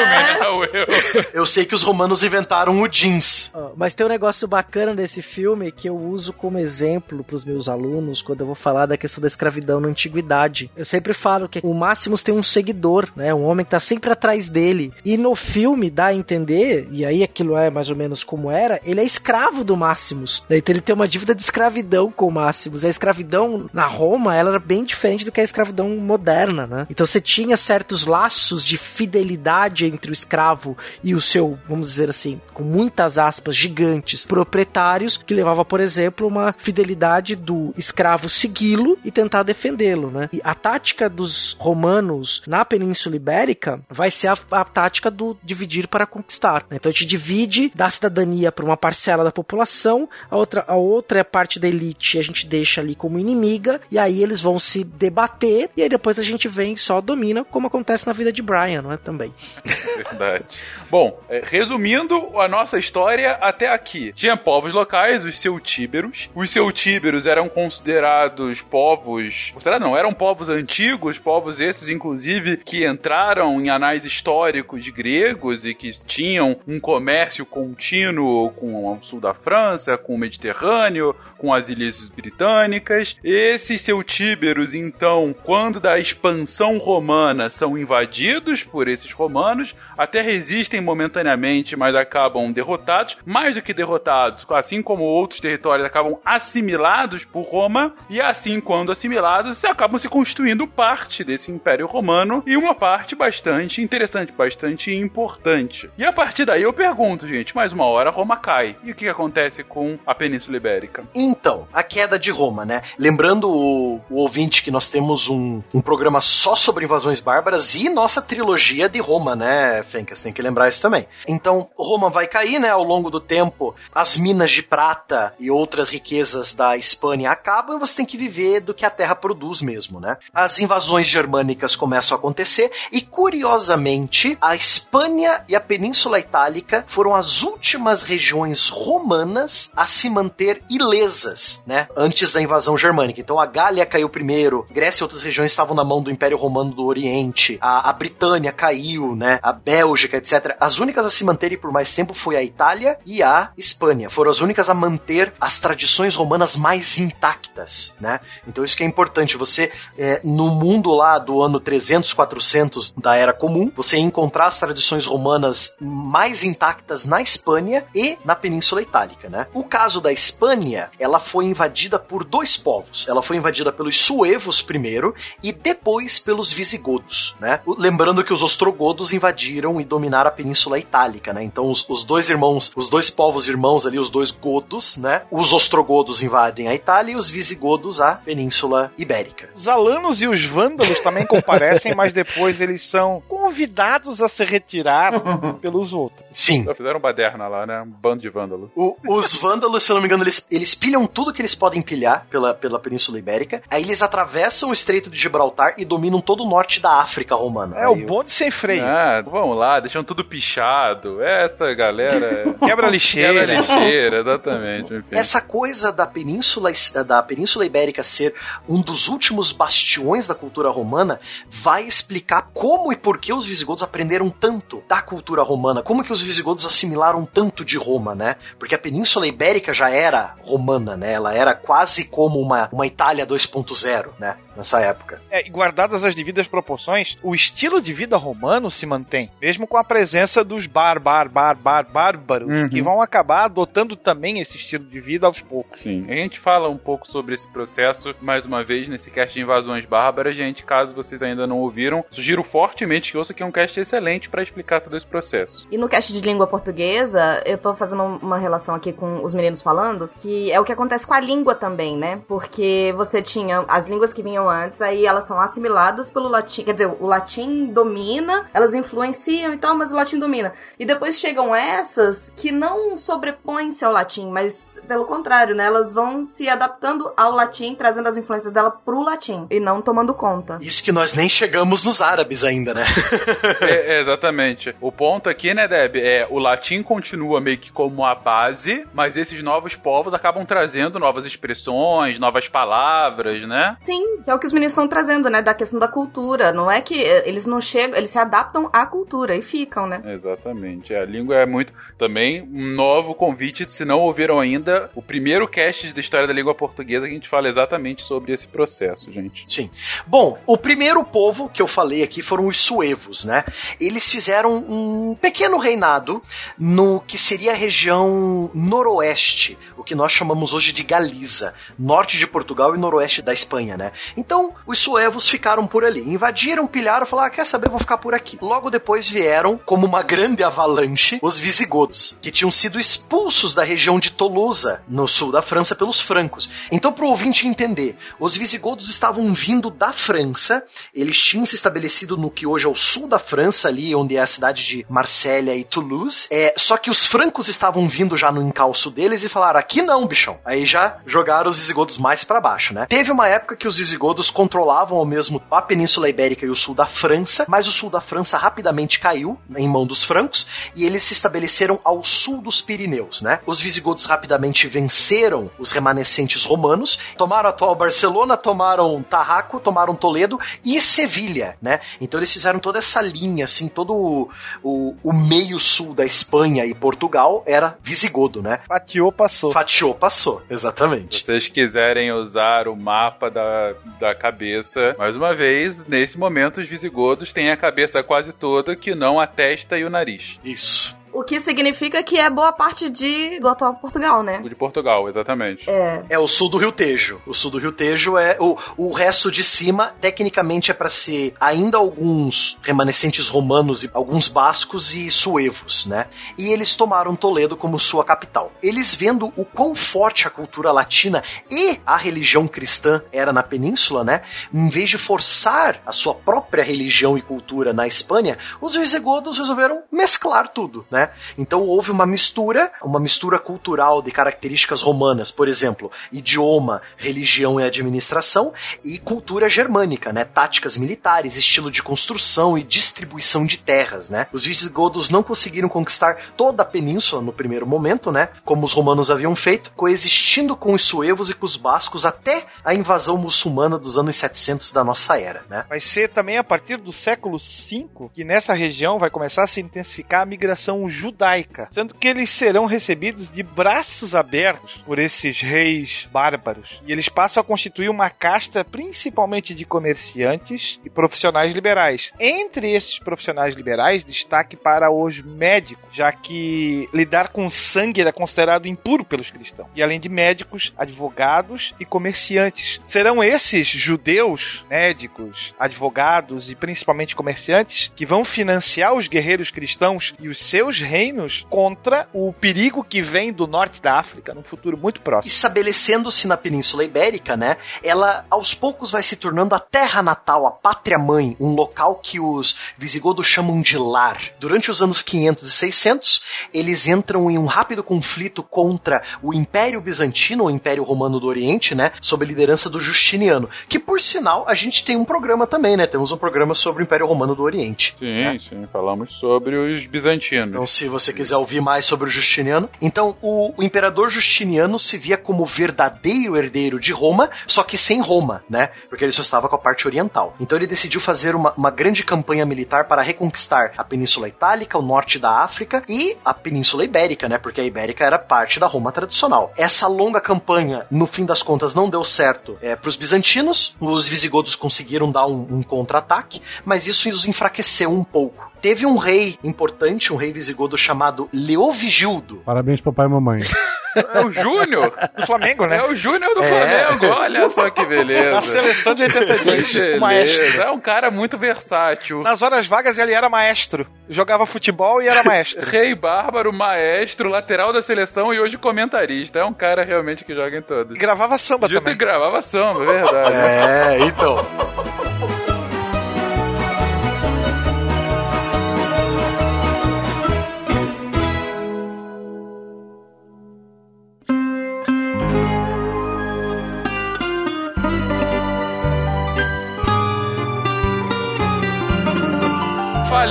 não eu. Eu sei que os romanos inventaram o jeans. Ó, Mas tem um negócio bacana desse filme que eu uso como exemplo pros meus alunos quando eu vou falar da questão da escravidão na antiguidade. Eu sempre falo que o Máximos tem um seguidor, né? Um homem que tá sempre atrás dele. E no filme dá a entender, e aí aquilo é mais ou menos como era, ele é escravo do Máximos. Então ele tem uma dívida de escravidão com o Máximos. A escravidão na Roma, ela era bem diferente do que a escravidão moderna, né? Então você tinha certos laços de fidelidade entre o escravo e o seu, vamos dizer assim, com muitas aspas gigantes, proprietários, que levava, por exemplo, uma fidelidade do escravo segui-lo e tentar defendê-lo, né? E a tática dos romanos na Península Ibérica vai ser a, a tática do dividir para conquistar. né? Então a gente divide, dá cidadania para uma parcela da população, a outra, a outra parte da elite a gente deixa ali como inimiga, e aí eles vão se debater, e aí depois a gente vem e só domina, como acontece na vida de Brian, não é? Também. Verdade. Bom, é, resumindo a nossa história até aqui. Tinha povos locais, os celtíberos. Os celtíberos eram considerados povos. Considerados não, eram povos antigos, povos esses, inclusive, que entraram em anais históricos gregos e que tinham um comércio contínuo com o sul da França, com o Mediterrâneo, com as ilhas britânicas. Esses celtíberos, então, quando da expansão romana são invadidos por esses romanos, até resistem momentaneamente, mas acabam derrotados. Mais do que derrotados, assim como outros territórios acabam assimilados por Roma, e assim, quando assimilados, acabam se constituindo parte desse Império Romano e uma parte bastante interessante, bastante importante. E a partir daí eu pergunto, gente, mais uma hora Roma cai. E o que acontece com a Península Ibérica? Então, a queda de Roma, né? Lembrando o, o ouvinte que nós temos um, um programa só sobre invasões bárbaras e nossa trilogia de Roma, né, Fencas? Tem que lembrar isso também. Então, Roma vai cair, né? Ao longo do tempo, as minas de prata e outras riquezas da Espanha acabam e você tem que viver do que a terra produz mesmo, né? As invasões germânicas começam a acontecer e, curiosamente, a Espanha e a Península Itálica foram as últimas regiões romanas a se manter ilesas, né? Antes da invasão germânica. Então a Gália caiu primeiro, Grécia e outras regiões estavam na mão do Império Romano do Oriente a, a Britânia caiu, né? A Bélgica, etc. As únicas a se manterem por mais tempo foi a Itália e a Espanha. Foram as únicas a manter as tradições romanas mais intactas, né? Então isso que é importante. Você, é, no mundo lá do ano 300, 400 da Era Comum, você encontrar as tradições romanas mais intactas na Espanha e na Península Itálica, né? O caso da Espanha, ela foi invadida por dois povos. Ela foi invadida pelos suevos primeiro e depois pelos visigodos, né? Lembrando que os ostrogodos invadiram e dominaram a Península Itálica, né? Então os, os dois irmãos, os dois povos irmãos ali, os dois godos, né? Os ostrogodos invadem a Itália e os visigodos a Península Ibérica. Os alanos e os vândalos também comparecem, mas depois eles são convidados a se retirar pelos outros. Sim. Só fizeram baderna lá, né? Um bando de vândalos. O- os vândalos, se eu não me engano, eles, eles pilham tudo que eles podem pilhar pela, pela Península Ibérica. Aí eles atravessam o Estreito de Gibraltar e dominam todo o norte da África romana. É, Aí o bonde sem freio. Ah, vamos lá, deixam tudo pichado. Essa galera. Quebra lixeira. Quebra lixeira, exatamente. Enfim. Essa coisa da Península, da Península Ibérica ser um dos últimos bastiões da cultura romana vai explicar como e por que os visigodos aprenderam tanto da cultura romana, como que os visigodos assimilaram tanto de Roma, né? Porque a Península Ibérica já era romana, né? Ela era quase como uma, uma Itália 2.0, né? Nessa época. É, e guardadas as devidas proporções, o estilo de vida romano se mantém, mesmo com a presença dos bar, bar, bar, bar, bárbaros, Uhum. que vão acabar adotando também esse estilo de vida aos poucos. Sim. A gente fala um pouco sobre esse processo, mais uma vez, nesse cast de invasões bárbaras. Gente, caso vocês ainda não ouviram, sugiro fortemente que ouça que é um cast excelente para explicar todo esse processo. E no cast de língua portuguesa, eu tô fazendo uma relação aqui com os meninos falando, que é o que acontece com a língua também, né? Porque você tinha as línguas que vinham antes, aí elas são assimiladas pelo latim. Quer dizer, o latim domina, elas influenciam e tal, mas o latim domina. E depois chegam essas que não sobrepõem-se ao latim, mas pelo contrário, né? Elas vão se adaptando ao latim, trazendo as influências dela pro latim e não tomando conta. Isso que nós nem chegamos nos árabes ainda, né? É, é, exatamente. O ponto aqui, né, Deb, é o latim continua meio que como a base, mas esses novos povos acabam trazendo novas expressões, novas palavras, né? Sim, que é o que os meninos estão trazendo, né? Da questão da cultura. Não é que eh, eles não chegam, eles se adaptam à cultura e ficam, né? Exatamente. A língua é muito. Também um novo convite, se não ouviram ainda, o primeiro cast da história da língua portuguesa que a gente fala exatamente sobre esse processo, gente. Sim. Bom, o primeiro povo que eu falei aqui foram os suevos, né? Eles fizeram um pequeno reinado no que seria a região noroeste, o que nós chamamos hoje de Galiza, norte de Portugal e noroeste da Espanha, né? Então, os suevos ficaram por ali, invadiram, pilharam, falaram, ah, quer saber, vou ficar por aqui. Logo depois vieram, como uma grande avalanche, os visigodos, que tinham sido expulsos da região de Tolosa, no sul da França, pelos francos. Então, para o ouvinte entender, os visigodos estavam vindo da França, eles tinham se estabelecido no que hoje é o sul da França, ali onde é a cidade de Marsella e Toulouse, é, só que os francos estavam vindo já no encalço deles e falaram, aqui não, bichão. Aí já jogaram os visigodos mais para baixo, né? Teve uma época que os visigodos controlavam ao mesmo a Península Ibérica e o sul da França, mas o sul da França rapidamente caiu em mão dos francos e eles se estabeleceram ao sul dos Pirineus, né? Os visigodos rapidamente venceram os remanescentes romanos, tomaram a atual Barcelona, tomaram Tarraco, tomaram Toledo e Sevilha, né? Então eles fizeram toda essa linha, assim, todo o, o, o meio sul da Espanha e Portugal era visigodo, né? Fatiou, passou. Fatiou, passou, exatamente. Se vocês quiserem usar o mapa da, da cabeça, mais uma vez, nesse momento os visigodos têm a cabeça quase toda, que não a testa e o nariz. Isso. O que significa que é boa parte de, do atual Portugal, né? De Portugal, exatamente. É. É o sul do Rio Tejo. O sul do Rio Tejo é. O, o resto de cima, tecnicamente, é para ser ainda alguns remanescentes romanos, e alguns bascos e suevos, né? E eles tomaram Toledo como sua capital. Eles vendo o quão forte a cultura latina e a religião cristã era na península, né? Em vez de forçar a sua própria religião e cultura na Espanha, os visigodos resolveram mesclar tudo, né? Então houve uma mistura, uma mistura cultural de características romanas, por exemplo, idioma, religião e administração, e cultura germânica, né? Táticas militares, estilo de construção e distribuição de terras, né? Os visigodos não conseguiram conquistar toda a península no primeiro momento, né? Como os romanos haviam feito, coexistindo com os suevos e com os bascos até a invasão muçulmana dos anos 700 da nossa era, né? Vai ser também a partir do século V que nessa região vai começar a se intensificar a migração judaica, sendo que eles serão recebidos de braços abertos por esses reis bárbaros. E eles passam a constituir uma casta principalmente de comerciantes e profissionais liberais. Entre esses profissionais liberais, destaque para os médicos, já que lidar com sangue era considerado impuro pelos cristãos. E além de médicos, advogados e comerciantes. Serão esses judeus, médicos, advogados e principalmente comerciantes que vão financiar os guerreiros cristãos e os seus reinos contra o perigo que vem do norte da África num futuro muito próximo. Estabelecendo-se na Península Ibérica, né? Ela aos poucos vai se tornando a terra natal, a pátria mãe, um local que os visigodos chamam de lar. Durante os anos 500 e 600, eles entram em um rápido conflito contra o Império Bizantino, o Império Romano do Oriente, né? Sob a liderança do Justiniano, que por sinal a gente tem um programa também, né? Temos um programa sobre o Império Romano do Oriente. Sim, né? sim, falamos sobre os bizantinos. Então, se você quiser ouvir mais sobre o Justiniano, então o, o imperador Justiniano se via como verdadeiro herdeiro de Roma, só que sem Roma, né? Porque ele só estava com a parte oriental. Então ele decidiu fazer uma, uma grande campanha militar para reconquistar a Península Itálica, o norte da África e a Península Ibérica, né? Porque a Ibérica era parte da Roma tradicional. Essa longa campanha, no fim das contas, não deu certo é, para os bizantinos. Os visigodos conseguiram dar um, um contra-ataque, mas isso os enfraqueceu um pouco. Teve um rei importante, um rei visigodo chamado Leovigildo. Parabéns, papai e mamãe. É o Júnior do Flamengo, né? É o Júnior do É. Flamengo, olha só que beleza. Na seleção de 82, Que o maestro. É um cara muito versátil. Nas horas vagas ele era maestro. Jogava futebol e era maestro. Rei Bárbaro, maestro, lateral da seleção e hoje comentarista. É um cara realmente que joga em todos. E gravava samba também. ter gravava samba, é verdade. É, então.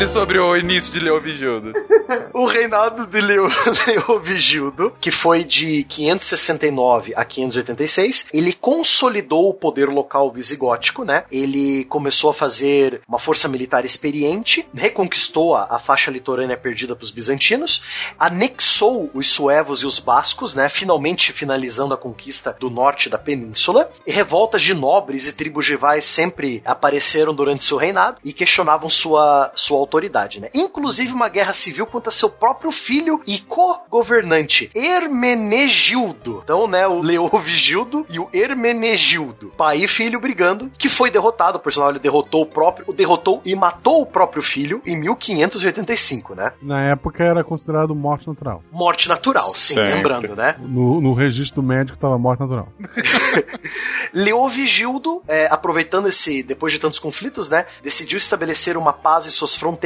Sobre o início de Leovigildo. O reinado de Leo, Leovigildo, que foi de 569 a 586, ele consolidou o poder local visigótico, né? Ele começou a fazer uma força militar experiente, reconquistou a, a faixa litorânea perdida para os bizantinos, anexou os suevos e os bascos, né? Finalmente finalizando a conquista do norte da península. E revoltas de nobres e tribos rivais sempre apareceram durante seu reinado e questionavam sua, sua autoridade, né? Inclusive uma guerra civil contra seu próprio filho e co-governante, Hermenegildo. Então, né, o Leovigildo e o Hermenegildo, pai e filho brigando, que foi derrotado, por sinal ele derrotou o próprio, o derrotou e matou o próprio filho em 1585, né? Na época era considerado morte natural. Morte natural, sim, Sempre. lembrando, né? No, no registro médico estava morte natural. Leovigildo, é, aproveitando esse, depois de tantos conflitos, né, decidiu estabelecer uma paz em suas fronteiras,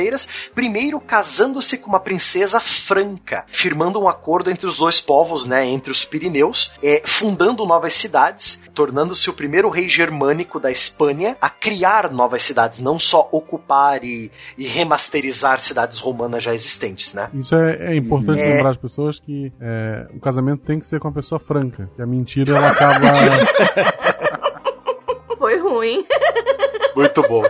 primeiro casando-se com uma princesa franca, firmando um acordo entre os dois povos, né, entre os Pirineus, é, fundando novas cidades, tornando-se o primeiro rei germânico da Espanha a criar novas cidades, não só ocupar e, e remasterizar cidades romanas já existentes, né? Isso é, é importante É. lembrar as pessoas que é, o casamento tem que ser com uma pessoa franca. Que a mentira ela acaba. Foi ruim. Muito bom.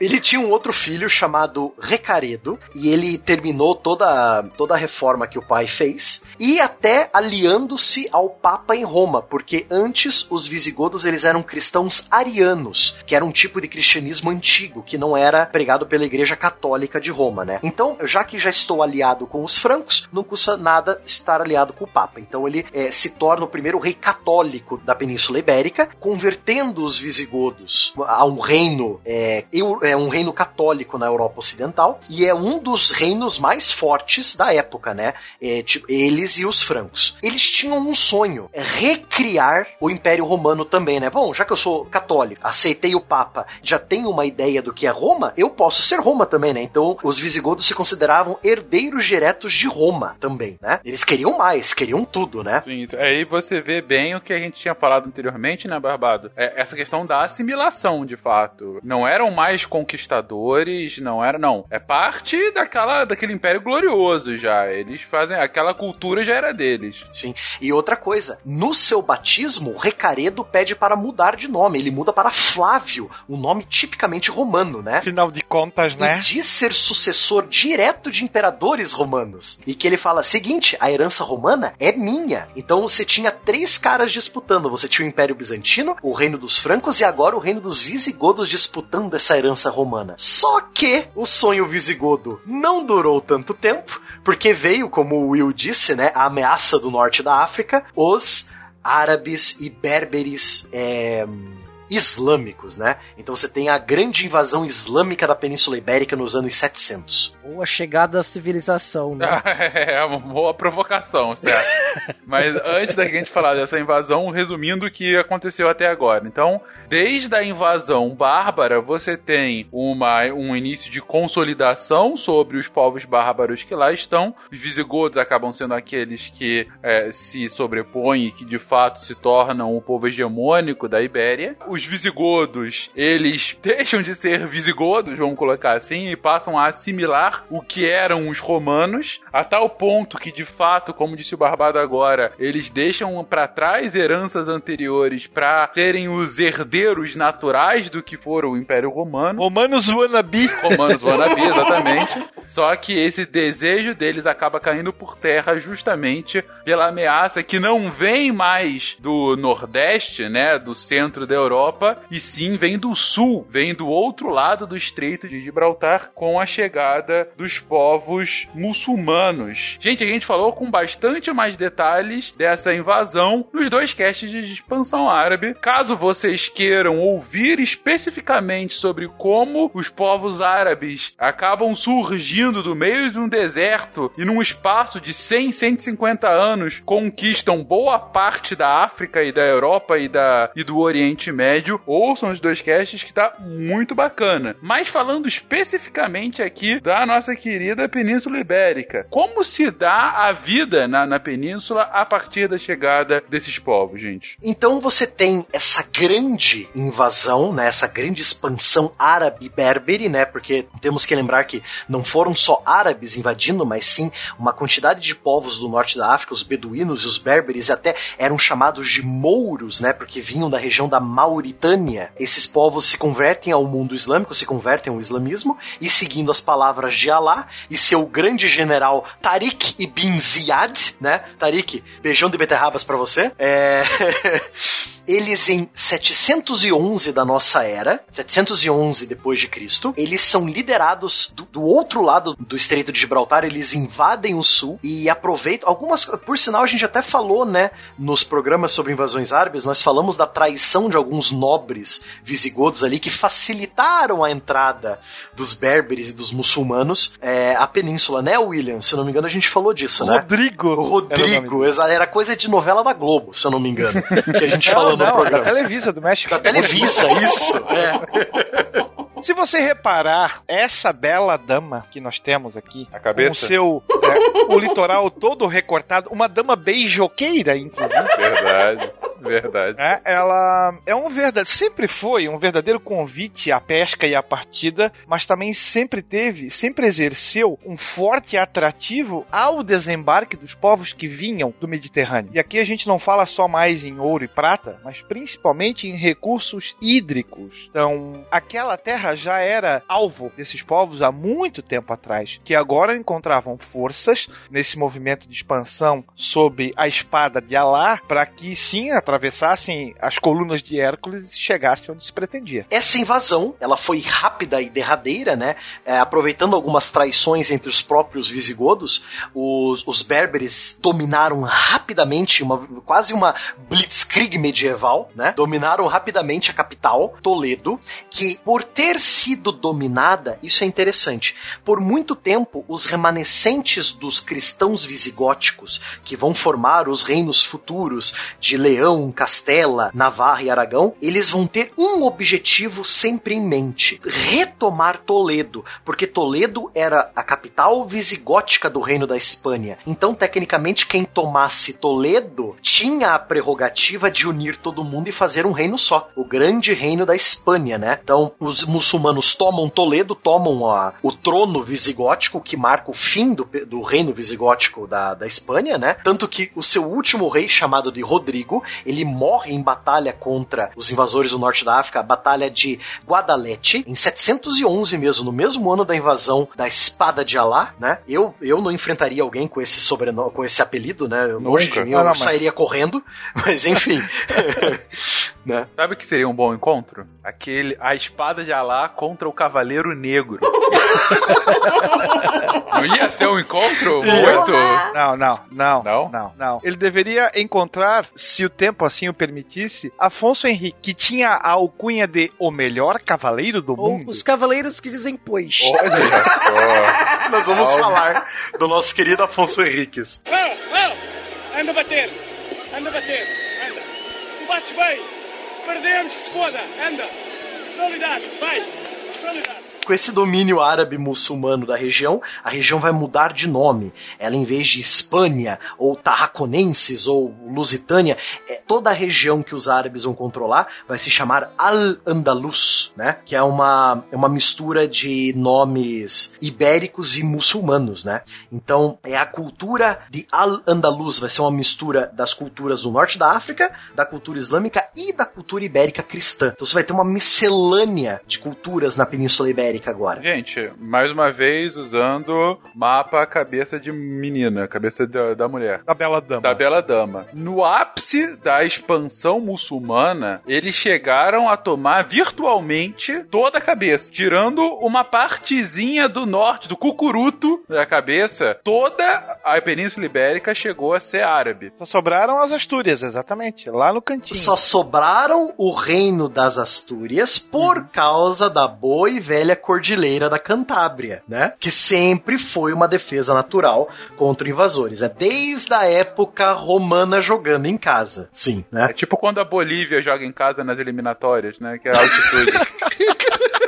Ele tinha um outro filho chamado Recaredo, e ele terminou toda, toda a reforma que o pai fez, e até aliando-se ao Papa em Roma, porque antes os visigodos eles eram cristãos arianos, que era um tipo de cristianismo antigo, que não era pregado pela Igreja Católica de Roma, né? Então, já que já estou aliado com os francos, não custa nada estar aliado com o Papa. Então ele eh, se torna o primeiro rei católico da Península Ibérica, convertendo os visigodos a um reino eh, eu- é, um reino católico na Europa Ocidental e é um dos reinos mais fortes da época, né? É, tipo, eles e os francos. Eles tinham um sonho, é recriar o Império Romano também, né? Bom, já que eu sou católico, aceitei o Papa, já tenho uma ideia do que é Roma, eu posso ser Roma também, né? Então, os visigodos se consideravam herdeiros diretos de Roma também, né? Eles queriam mais, queriam tudo, né? Sim, isso. aí você vê bem o que a gente tinha falado anteriormente, né, Barbado? É essa questão da assimilação, de fato. Não eram mais conquistadores, não era, não. É parte daquela, daquele império glorioso já. Eles fazem, aquela cultura já era deles. Sim. E outra coisa, no seu batismo, o Recaredo pede para mudar de nome. Ele muda para Flávio, um nome tipicamente romano, né? Afinal de contas, né? E diz ser sucessor direto de imperadores romanos. E que ele fala: seguinte, a herança romana é minha. Então você tinha três caras disputando. Você tinha o Império Bizantino, o Reino dos Francos e agora o Reino dos Visigodos disputando essa herança romana. Só que o sonho visigodo não durou tanto tempo, porque veio, como o Will disse, né, a ameaça do norte da África, os árabes e berberes. É islâmicos, né? Então você tem a grande invasão islâmica da Península Ibérica nos anos 700. Ou a chegada da civilização, né? é uma boa provocação, certo? Mas antes da gente falar dessa invasão, resumindo o que aconteceu até agora. Então, desde a invasão bárbara, você tem uma, um início de consolidação sobre os povos bárbaros que lá estão. Os visigodos acabam sendo aqueles que é, se sobrepõem e que de fato se tornam o povo hegemônico da Ibéria os visigodos, eles deixam de ser visigodos, vamos colocar assim, e passam a assimilar o que eram os romanos, a tal ponto que, de fato, como disse o Barbado agora, eles deixam para trás heranças anteriores para serem os herdeiros naturais do que foram o Império Romano. Romanos wannabe. Romanos wannabe, exatamente. Só que esse desejo deles acaba caindo por terra justamente pela ameaça que não vem mais do Nordeste, né, do centro da Europa, Europa, e sim vem do sul, vem do outro lado do Estreito de Gibraltar, com a chegada dos povos muçulmanos. Gente, a gente falou com bastante mais detalhes dessa invasão nos dois casts de expansão árabe. Caso vocês queiram ouvir especificamente sobre como os povos árabes acabam surgindo do meio de um deserto e num espaço de 100, 150 anos conquistam boa parte da África e da Europa e, da, e do Oriente Médio médio, ouçam os dois casts que tá muito bacana. Mas falando especificamente aqui da nossa querida Península Ibérica, como se dá a vida na, na península a partir da chegada desses povos, gente? Então você tem essa grande invasão, né, essa grande expansão árabe-berbere, né, porque temos que lembrar que não foram só árabes invadindo, mas sim uma quantidade de povos do norte da África, os beduínos e os berberes até eram chamados de mouros, né, porque vinham da região da Mauritius Mauritânia, esses povos se convertem ao mundo islâmico, se convertem ao islamismo, e seguindo as palavras de Alá e seu grande general Tariq ibn Ziyad, né? Tariq, beijão de beterrabas para você. É... eles em 711 da nossa era, 711 depois de Cristo, eles são liderados do, do, outro lado do Estreito de Gibraltar, eles invadem o sul e aproveitam algumas, por sinal a gente até falou, né, nos programas sobre invasões árabes, nós falamos da traição de alguns nobres visigodos ali que facilitaram a entrada dos berberes e dos muçulmanos é, à península, né, William? Se eu não me engano, a gente falou disso, né? Rodrigo. Rodrigo, era, era coisa de novela da Globo, se eu não me engano, que a gente falou não, no programa. Da Televisa do México. Da Televisa, isso. É. Se você reparar, essa bela dama que nós temos aqui, a cabeça, com o seu é, o litoral todo recortado, uma dama beijoqueira, inclusive. Verdade. Verdade. É, ela é um verdadeiro, sempre foi um verdadeiro convite à pesca e à partida, mas também sempre teve, sempre exerceu um forte atrativo ao desembarque dos povos que vinham do Mediterrâneo. E aqui a gente não fala só mais em ouro e prata, mas principalmente em recursos hídricos. Então, aquela terra já era alvo desses povos há muito tempo atrás, que agora encontravam forças nesse movimento de expansão sob a espada de Alá, para que sim, através atravessassem as colunas de Hércules e chegassem onde se pretendia. Essa invasão, ela foi rápida e derradeira, né? É, aproveitando algumas traições entre os próprios visigodos, os, os berberes dominaram rapidamente, uma, quase uma blitzkrieg medieval, né? Dominaram rapidamente a capital, Toledo, que por ter sido dominada, isso é interessante, por muito tempo os remanescentes dos cristãos visigóticos, que vão formar os reinos futuros de Leão, Castela, Navarra e Aragão, eles vão ter um objetivo sempre em mente: retomar Toledo, porque Toledo era a capital visigótica do reino da Espanha. Então, tecnicamente, quem tomasse Toledo tinha a prerrogativa de unir todo mundo e fazer um reino só, o grande reino da Espanha, né? Então, os muçulmanos tomam Toledo, tomam a, o trono visigótico, que marca o fim do, do reino visigótico da, da Espanha, né? Tanto que o seu último rei, chamado de Rodrigo, ele morre em batalha contra os invasores do norte da África, a batalha de Guadalete, em 711 mesmo, no mesmo ano da invasão da Espada de Alá, né? Eu, eu não enfrentaria alguém com esse sobrenome, com esse apelido, né? Longe de mim, eu não, mas- sairia correndo, mas enfim. né? Sabe o que seria um bom encontro? Aquele a espada de Alá contra o cavaleiro negro. Não ia ser um encontro muito. Não, não, não, Não? não, não. Ele deveria encontrar, se o tempo assim o permitisse, Afonso Henrique, que tinha a alcunha de o melhor cavaleiro do Ou mundo. os cavaleiros que dizem pois. Olha só. Nós vamos Algo. falar do nosso querido Afonso Henriques. Vão, vão! Anda bater! Anda bater! Anda! Tu bates bem! Perdemos que se foda! Anda! Realidade! Vai! Realidade! Com esse domínio árabe muçulmano da região, a região vai mudar de nome. Ela, em vez de Espanha, ou Tarraconenses, ou Lusitânia, é, toda a região que os árabes vão controlar vai se chamar Al-Andalus, né? Que é uma, é uma mistura de nomes ibéricos e muçulmanos, né? Então, é a cultura de Al-Andalus, vai ser uma mistura das culturas do norte da África, da cultura islâmica e da cultura ibérica cristã. Então, você vai ter uma miscelânea de culturas na Península Ibérica agora. Gente, mais uma vez usando mapa cabeça de menina, cabeça da, da mulher. Da Bela Dama. Da Bela Dama. No ápice da expansão muçulmana, eles chegaram a tomar virtualmente toda a cabeça, tirando uma partezinha do norte, do cucuruto da cabeça. Toda a Península Ibérica chegou a ser árabe. Só sobraram as Astúrias, exatamente, lá no cantinho. Só sobraram o reino das Astúrias por causa da boa e velha cordilheira da Cantábria, né? Que sempre foi uma defesa natural contra invasores. É desde a época romana jogando em casa. Sim, né? É tipo quando a Bolívia joga em casa nas eliminatórias, né? Que é a altitude.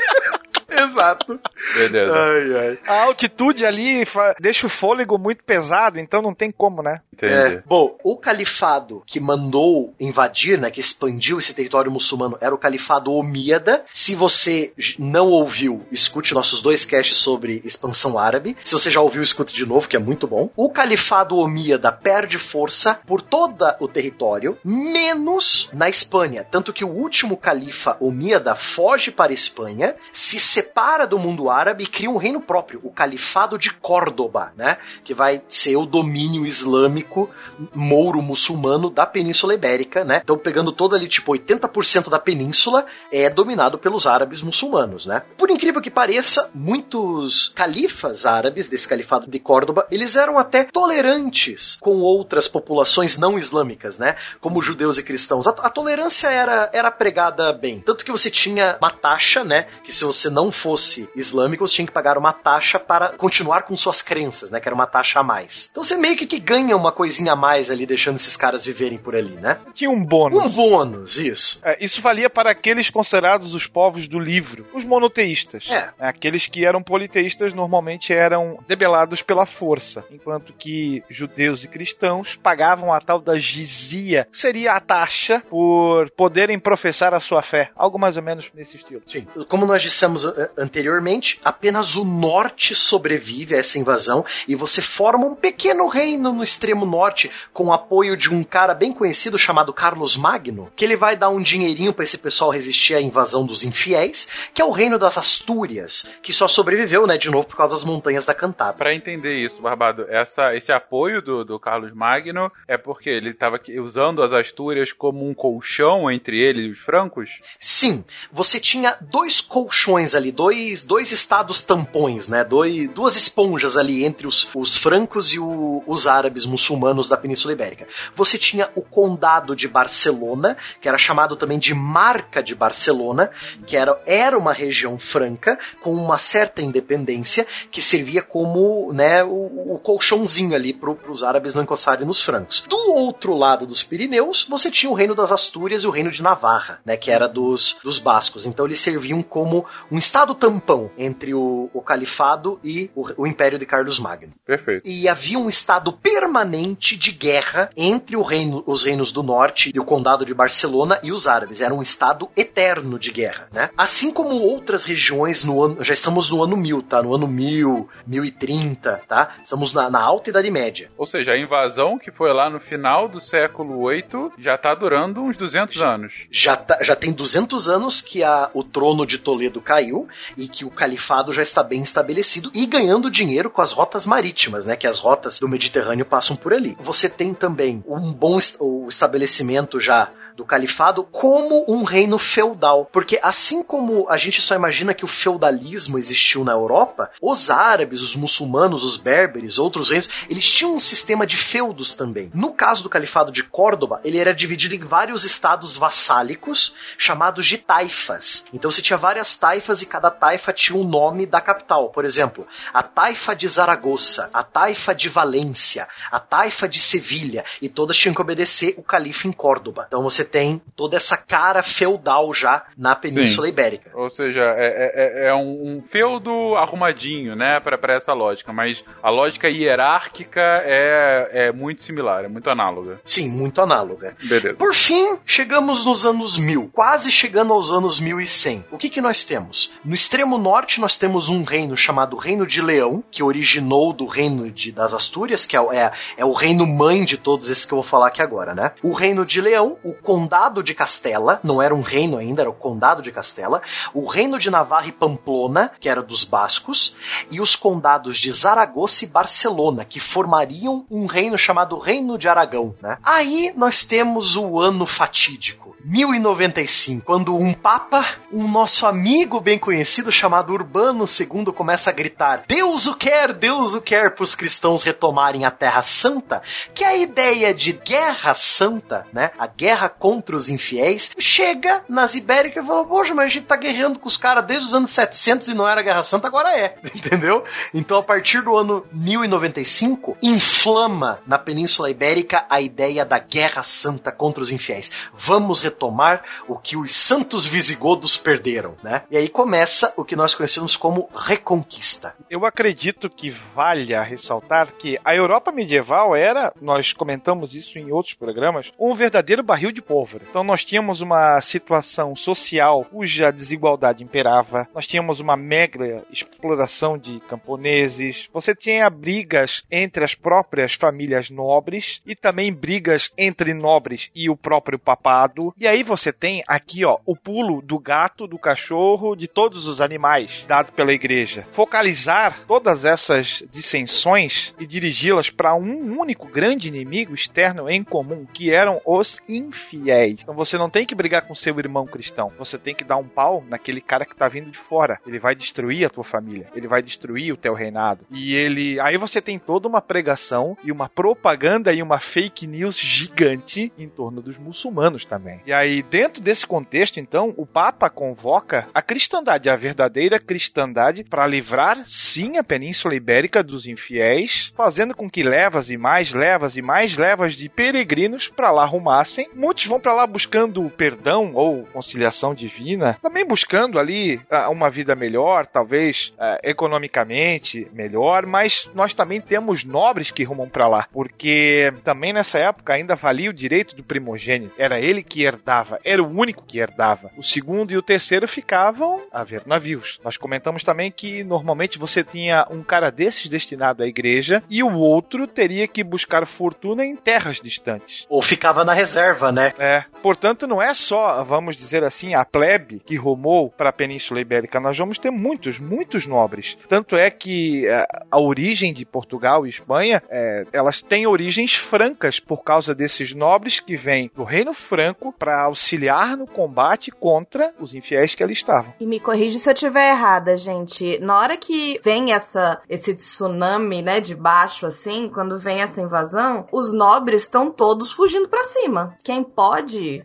Exato. Beleza. Ai, ai. A altitude ali deixa o fôlego muito pesado, então não tem como, né? Entendi. É, bom, o califado que mandou invadir, né, que expandiu esse território muçulmano, era o califado Omíada. Se você não ouviu, escute nossos dois casts sobre expansão árabe. Se você já ouviu, escute de novo, que é muito bom. O califado Omíada perde força por todo o território, menos na Espanha. Tanto que o último califa Omíada foge para a Espanha, se separa do mundo árabe e cria um reino próprio, o califado de Córdoba, né? Que vai ser o domínio islâmico mouro muçulmano da Península Ibérica, né? Então pegando todo ali tipo 80% da península é dominado pelos árabes muçulmanos, né? Por incrível que pareça, muitos califas árabes desse califado de Córdoba, eles eram até tolerantes com outras populações não islâmicas, né? Como judeus e cristãos. A, a tolerância era, era pregada bem. Tanto que você tinha uma taxa, né? Que se você não fosse islâmico, você tinha que pagar uma taxa para continuar com suas crenças, né? Que era uma taxa a mais. Então você meio que, que ganha uma coisinha a mais ali, deixando esses caras viverem por ali, né? Tinha um bônus. Um bônus, isso. É, isso valia para aqueles considerados os povos do livro, os monoteístas. É. Aqueles que eram politeístas normalmente eram debelados pela força, enquanto que judeus e cristãos pagavam a tal da jizia, que seria a taxa por poderem professar a sua fé, algo mais ou menos nesse estilo. Sim. Como nós dissemos eh, anteriormente, apenas o norte sobrevive a essa invasão e você forma um pequeno reino no extremo norte com o apoio de um cara bem conhecido chamado Carlos Magno, que ele vai dar um dinheirinho para esse pessoal resistir à invasão dos infiéis, que é o reino das Astúrias, que só sobreviveu, né, de novo por causa das montanhas da Cantábria. Para entender isso, Barbado, essa, esse apoio do, do Carlos Magno é porque ele estava usando as Astúrias como um colchão entre ele e os francos? Sim, você tinha dois colchões ali, dois, dois estados tampões, né, dois, duas esponjas ali entre os, os francos e o, os árabes muçulmanos da Península Ibérica. Você tinha o condado de Barcelona, que era chamado também de Marca de Barcelona, que era, era uma região franca com uma certa independência que servia como né, o, o colchãozinho ali para os árabes não encostarem nos francos. Do outro lado dos Pirineus, você tinha o reino das Astúrias e o reino de Navarra, né, que era dos, dos bascos. Então eles serviam como um estado tampão entre o, o califado e o, o Império de Carlos Magno. Perfeito. E havia um estado permanente de guerra entre o reino, os reinos do norte e o condado de Barcelona e os árabes. Era um estado eterno de guerra, né? Assim como outras regiões no ano, já estamos no ano 1000, tá? No ano 1000, 1030, tá? Estamos na, na alta Idade Média. Ou seja, a invasão que foi lá no final do século 8 já tá durando uns 200 anos. Já, tá, já tem 200 anos que a, o trono de Toledo caiu e que o califado já está bem estabelecido e ganhando dinheiro com as rotas marítimas, né? Que as rotas do Mediterrâneo passam por ali. Você tem também um bom o estabelecimento já do califado como um reino feudal. Porque assim como a gente só imagina que o feudalismo existiu na Europa, os árabes, os muçulmanos, os berberes, outros reinos, eles tinham um sistema de feudos também. No caso do califado de Córdoba, ele era dividido em vários estados vassálicos chamados de taifas. Então você tinha várias taifas e cada taifa tinha o um nome da capital. Por exemplo, a taifa de Zaragoza, a taifa de Valência, a taifa de Sevilha, e todas tinham que obedecer o califa em Córdoba. Então você tem toda essa cara feudal já na Península Sim. Ibérica. Ou seja, é, é, é um, um, feudo arrumadinho, né, para essa lógica, mas a lógica hierárquica é, é muito similar, é muito análoga. Sim, muito análoga. Beleza. Por fim, chegamos nos anos 1000, quase chegando aos anos 1100. O que que nós temos? No extremo norte nós temos um reino chamado Reino de Leão, que originou do reino de, das Astúrias, que é, é, é o reino mãe de todos esses que eu vou falar aqui agora, né? O Reino de Leão, o Condado de Castela, não era um reino ainda, era o Condado de Castela, o Reino de Navarra e Pamplona, que era dos bascos, e os condados de Zaragoza e Barcelona, que formariam um reino chamado Reino de Aragão, né? Aí nós temos o ano fatídico, 1095, quando um papa, um nosso amigo bem conhecido chamado Urbano II começa a gritar: "Deus o quer, Deus o quer" para os cristãos retomarem a Terra Santa, que é a ideia de guerra santa, né? A guerra contra os infiéis, chega nas Ibéricas e fala: Poxa, mas a gente tá guerreando com os caras desde os anos 700 e não era Guerra Santa, agora é. Entendeu? Então, a partir do ano 1095, inflama na Península Ibérica a ideia da Guerra Santa contra os infiéis. Vamos retomar o que os santos visigodos perderam, né? E aí começa o que nós conhecemos como Reconquista. Eu acredito que valha ressaltar que a Europa medieval era, nós comentamos isso em outros programas, um verdadeiro barril de Então nós tínhamos uma situação social cuja desigualdade imperava, nós tínhamos uma mega exploração de camponeses, você tinha brigas entre as próprias famílias nobres e também brigas entre nobres e o próprio papado. E aí você tem aqui, ó, o pulo do gato, do cachorro, de todos os animais dado pela igreja. Focalizar todas essas dissensões e dirigi-las para um único grande inimigo externo em comum, que eram os infiéis fiéis. Então você não tem que brigar com seu irmão cristão. Você tem que dar um pau naquele cara que tá vindo de fora. Ele vai destruir a tua família. Ele vai destruir o teu reinado. E ele. Aí você tem toda uma pregação e uma propaganda e uma fake news gigante em torno dos muçulmanos também. E aí, dentro desse contexto, então, o Papa convoca a cristandade, a verdadeira cristandade, para livrar, sim, a Península Ibérica dos infiéis, fazendo com que levas e mais levas e mais levas de peregrinos para lá rumassem, muitos vão para lá buscando perdão ou conciliação divina, também buscando ali uh, uma vida melhor, talvez uh, economicamente melhor, mas nós também temos nobres que rumam para lá, porque também nessa época ainda valia o direito do primogênito. Era ele que herdava, era o único que herdava. O segundo e o terceiro ficavam a ver navios. Nós comentamos também que normalmente você tinha um cara desses destinado à igreja e o outro teria que buscar fortuna em terras distantes. Ou ficava na reserva, né? É. Portanto, não é só, vamos dizer assim, a plebe que rumou para a Península Ibérica. Nós vamos ter muitos, muitos nobres. Tanto é que a, é, a origem de Portugal e Espanha, é, elas têm origens francas por causa desses nobres que vêm do Reino Franco para auxiliar no combate contra os infiéis que ali estavam. E me corrige se eu estiver errada, gente. Na hora que vem essa esse tsunami, né, de baixo assim, quando vem essa invasão, os nobres estão todos fugindo para cima. Quem pode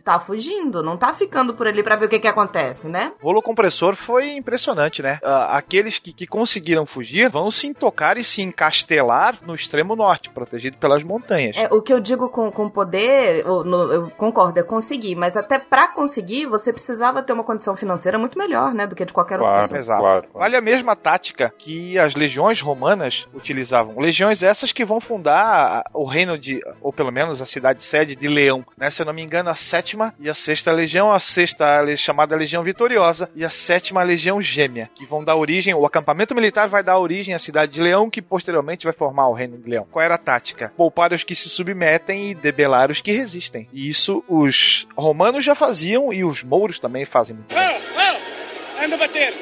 tá fugindo, não tá ficando por ali para ver o que que acontece, né? O rolo compressor foi impressionante, né? Uh, aqueles que, que conseguiram fugir vão se intocar e se encastelar no extremo norte, protegido pelas montanhas. É, o que eu digo com, com poder, eu, no, eu concordo, é conseguir, mas até para conseguir, você precisava ter uma condição financeira muito melhor, né, do que de qualquer claro, outra pessoa. Exato. Claro, claro. Vale a mesma tática que as legiões romanas utilizavam. Legiões essas que vão fundar o reino de, ou pelo menos a cidade sede de Leão, né? Se eu não me engano, a sétima e a sexta legião, a sexta chamada Legião Vitoriosa e a sétima Legião Gêmea, que vão dar origem, o acampamento militar vai dar origem à cidade de Leão, que posteriormente vai formar o reino de Leão. Qual era a tática? Poupar os que se submetem e debelar os que resistem. E isso os romanos já faziam e os mouros também fazem. Oh, oh! Anda bater!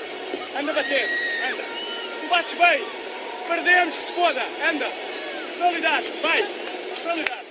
Anda bater! Anda! Bates bem! Perdemos que se foda! Anda! Qualidade! Vai! Qualidade!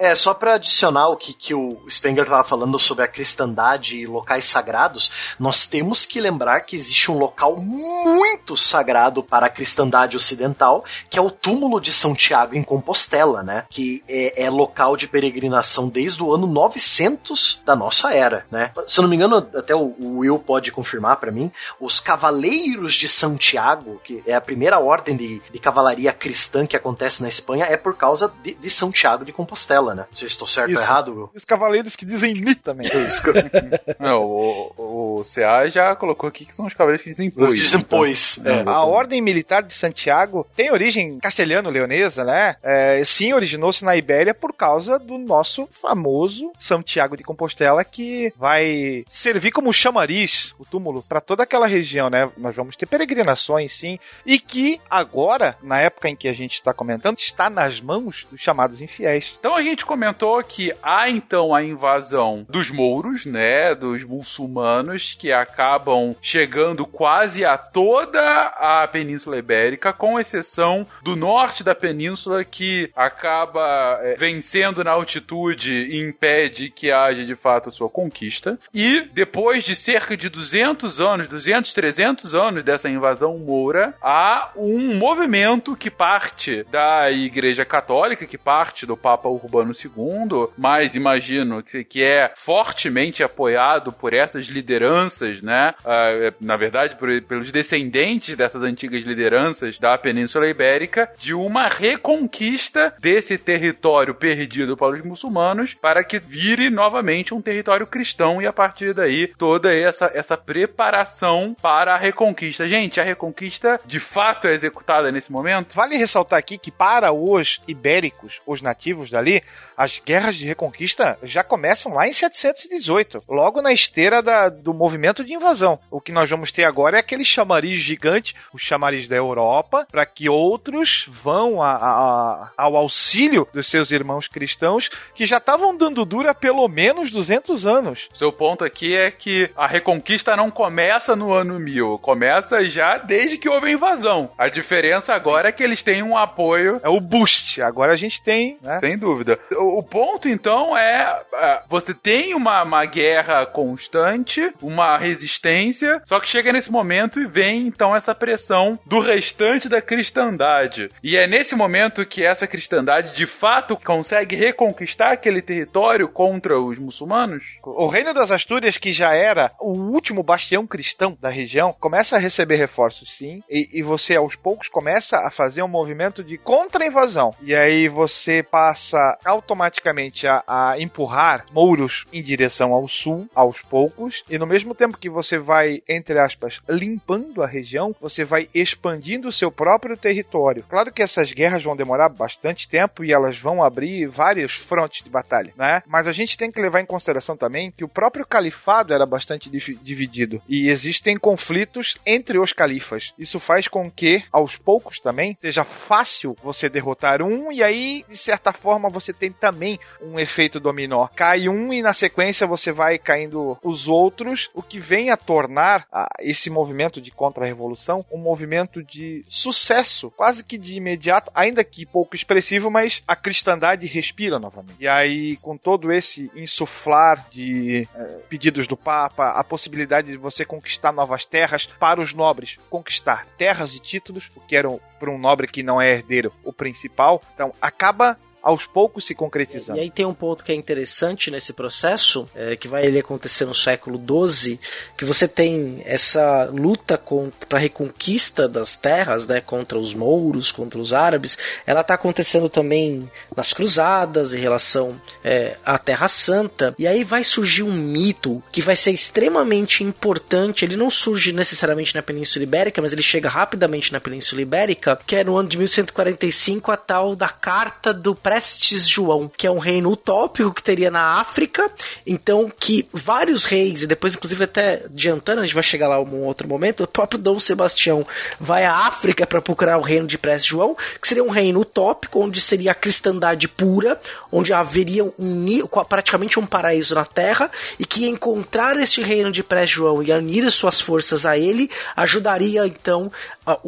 É, só para adicionar o que, que o Spengler estava falando sobre a cristandade e locais sagrados, nós temos que lembrar que existe um local muito sagrado para a cristandade ocidental, que é o túmulo de São Tiago em Compostela, né? Que é, é local de peregrinação desde o ano 900 da nossa era, né? Se eu não me engano, até o, o Will pode confirmar para mim, os Cavaleiros de São Tiago, que é a primeira ordem de, de cavalaria cristã que acontece na Espanha, é por causa de, de São Tiago de Compostela né? Não sei se estou certo ou errado. Os cavaleiros que dizem mi também. É isso. Não, o, o CA já colocou aqui que são os cavaleiros que dizem pois. Os que dizem então. pois. É. A Ordem Militar de Santiago tem origem castelhano-leonesa, né? É, sim, originou-se na Ibéria por causa do nosso famoso Santiago de Compostela, que vai servir como chamariz, o túmulo, para toda aquela região, né? Nós vamos ter peregrinações, sim, e que agora, na época em que a gente está comentando, está nas mãos dos chamados infiéis. Então a gente gente comentou que há então a invasão dos mouros, né, dos muçulmanos que acabam chegando quase a toda a Península Ibérica, com exceção do norte da península que acaba é, vencendo na altitude e impede que haja de fato a sua conquista. E depois de cerca de 200 anos, 200, 300 anos dessa invasão moura, há um movimento que parte da Igreja Católica, que parte do Papa Urbano II, mas imagino que, que é fortemente apoiado por essas lideranças, né? Uh, na verdade, por, pelos descendentes dessas antigas lideranças da Península Ibérica, de uma reconquista desse território perdido para os muçulmanos para que vire novamente um território cristão e a partir daí toda essa, essa preparação para a reconquista. Gente, a reconquista de fato é executada nesse momento? Vale ressaltar aqui que para os ibéricos, os nativos dali, as guerras de reconquista já começam lá em 718, logo na esteira da, do movimento de invasão. O que nós vamos ter agora é aquele chamariz gigante, o chamariz da Europa, para que outros vão a, a, ao auxílio dos seus irmãos cristãos que já estavam dando dura pelo menos 200 anos. Seu ponto aqui é que a reconquista não começa no ano 1000, começa já desde que houve a invasão. A diferença agora é que eles têm um apoio. É o boost. Agora a gente tem, né? Sem dúvida. O, ponto, então, é, é você tem uma, uma guerra constante, uma resistência, só que chega nesse momento e vem, então, essa pressão do restante da cristandade. E é nesse momento que essa cristandade, de fato, consegue reconquistar aquele território contra os muçulmanos? O Reino das Astúrias, que já era o último bastião cristão da região, começa a receber reforços, sim, e, e você, aos poucos, começa a fazer um movimento de contra-invasão. E aí você passa automaticamente a, a empurrar mouros em direção ao sul, aos poucos, e no mesmo tempo que você vai, entre aspas, limpando a região, você vai expandindo o seu próprio território. Claro que essas guerras vão demorar bastante tempo e elas vão abrir vários frontes de batalha, né? Mas a gente tem que levar em consideração também que o próprio califado era bastante dividido e existem conflitos entre os califas. Isso faz com que, aos poucos também, seja fácil você derrotar um e aí, de certa forma, você tem também um efeito dominó. Cai um e na sequência você vai caindo os outros, o que vem a tornar ah, esse movimento de contra-revolução um movimento de sucesso, quase que de imediato, ainda que pouco expressivo, mas a cristandade respira novamente. E aí, com todo esse insuflar de eh, pedidos do Papa, a possibilidade de você conquistar novas terras para os nobres, conquistar terras e títulos, o que era para um nobre que não é herdeiro o principal, então acaba aos poucos se concretizando. E aí tem um ponto que é interessante nesse processo, é, que vai ele acontecer no século XII, que você tem essa luta para a reconquista das terras, né, contra os mouros, contra os árabes, ela está acontecendo também nas cruzadas, em relação é, à Terra Santa, e aí vai surgir um mito que vai ser extremamente importante, ele não surge necessariamente na Península Ibérica, mas ele chega rapidamente na Península Ibérica, que é no ano de 1145 a tal da Carta do Prestes João, que é um reino utópico que teria na África, então que vários reis, e depois inclusive até adiantando, a gente vai chegar lá um outro momento, o próprio Dom Sebastião vai à África para procurar o reino de Prestes João, que seria um reino utópico, onde seria a cristandade pura, onde haveria um, praticamente um paraíso na Terra, e que encontrar este reino de Prestes João e unir suas forças a ele, ajudaria então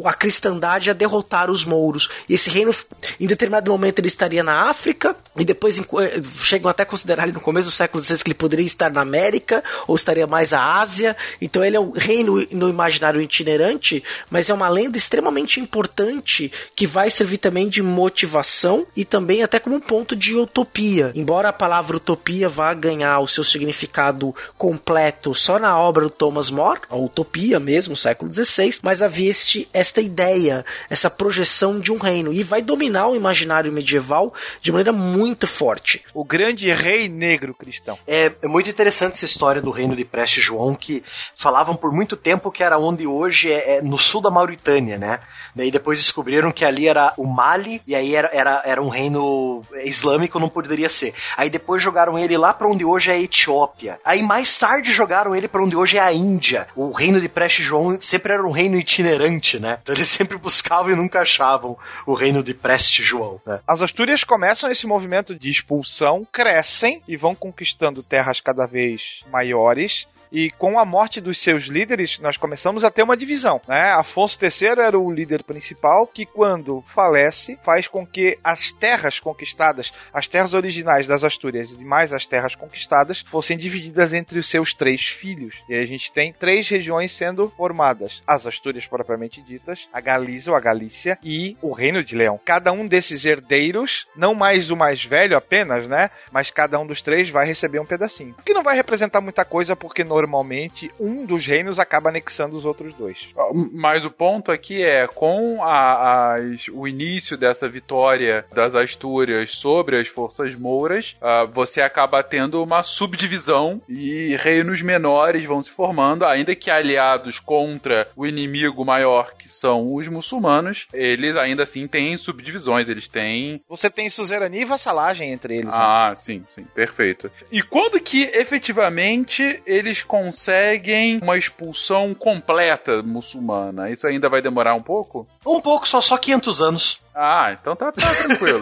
a, cristandade a derrotar os mouros. E esse reino, em determinado momento, ele estaria na na África, e depois eh, chegam até a considerar ele no começo do século XVI que ele poderia estar na América, ou estaria mais à Ásia. Então ele é um reino no imaginário itinerante, mas é uma lenda extremamente importante que vai servir também de motivação e também até como um ponto de utopia. Embora a palavra utopia vá ganhar o seu significado completo só na obra do Thomas More, a utopia mesmo, século XVI, mas havia este, esta ideia, essa projeção de um reino, e vai dominar o imaginário medieval de maneira muito forte. O grande rei negro cristão. É, é muito interessante essa história do reino de Preste João, que falavam por muito tempo que era onde hoje é, é no sul da Mauritânia, né? Daí depois descobriram que ali era o Mali, e aí era, era, era um reino islâmico, não poderia ser. Aí depois jogaram ele lá para onde hoje é a Etiópia. Aí mais tarde jogaram ele para onde hoje é a Índia. O reino de Preste João sempre era um reino itinerante, né? Então eles sempre buscavam e nunca achavam o reino de Preste João. Né? As Astúrias começam esse movimento de expulsão, crescem e vão conquistando terras cada vez maiores e com a morte dos seus líderes, nós começamos a ter uma divisão. Né? Afonso III era o líder principal, que quando falece, faz com que as terras conquistadas, as terras originais das Astúrias e mais as terras conquistadas, fossem divididas entre os seus três filhos. E a gente tem três regiões sendo formadas: as Astúrias propriamente ditas, a Galícia ou a Galícia e o Reino de Leão. Cada um desses herdeiros, não mais o mais velho apenas, né? Mas cada um dos três vai receber um pedacinho. O que não vai representar muita coisa, porque no normalmente um dos reinos acaba anexando os outros dois. Mas o ponto aqui é, com a, as, o início dessa vitória das Astúrias sobre as forças mouras, uh, você acaba tendo uma subdivisão e reinos menores vão se formando, ainda que aliados contra o inimigo maior, que são os muçulmanos, eles ainda assim têm subdivisões, eles têm... Você tem suzerania e vassalagem entre eles. Né? Ah, né? sim, sim, perfeito. E quando que efetivamente eles conseguem uma expulsão completa muçulmana. Isso ainda vai demorar um pouco? Um pouco, só só 500 anos. Ah, então tá, tá tranquilo.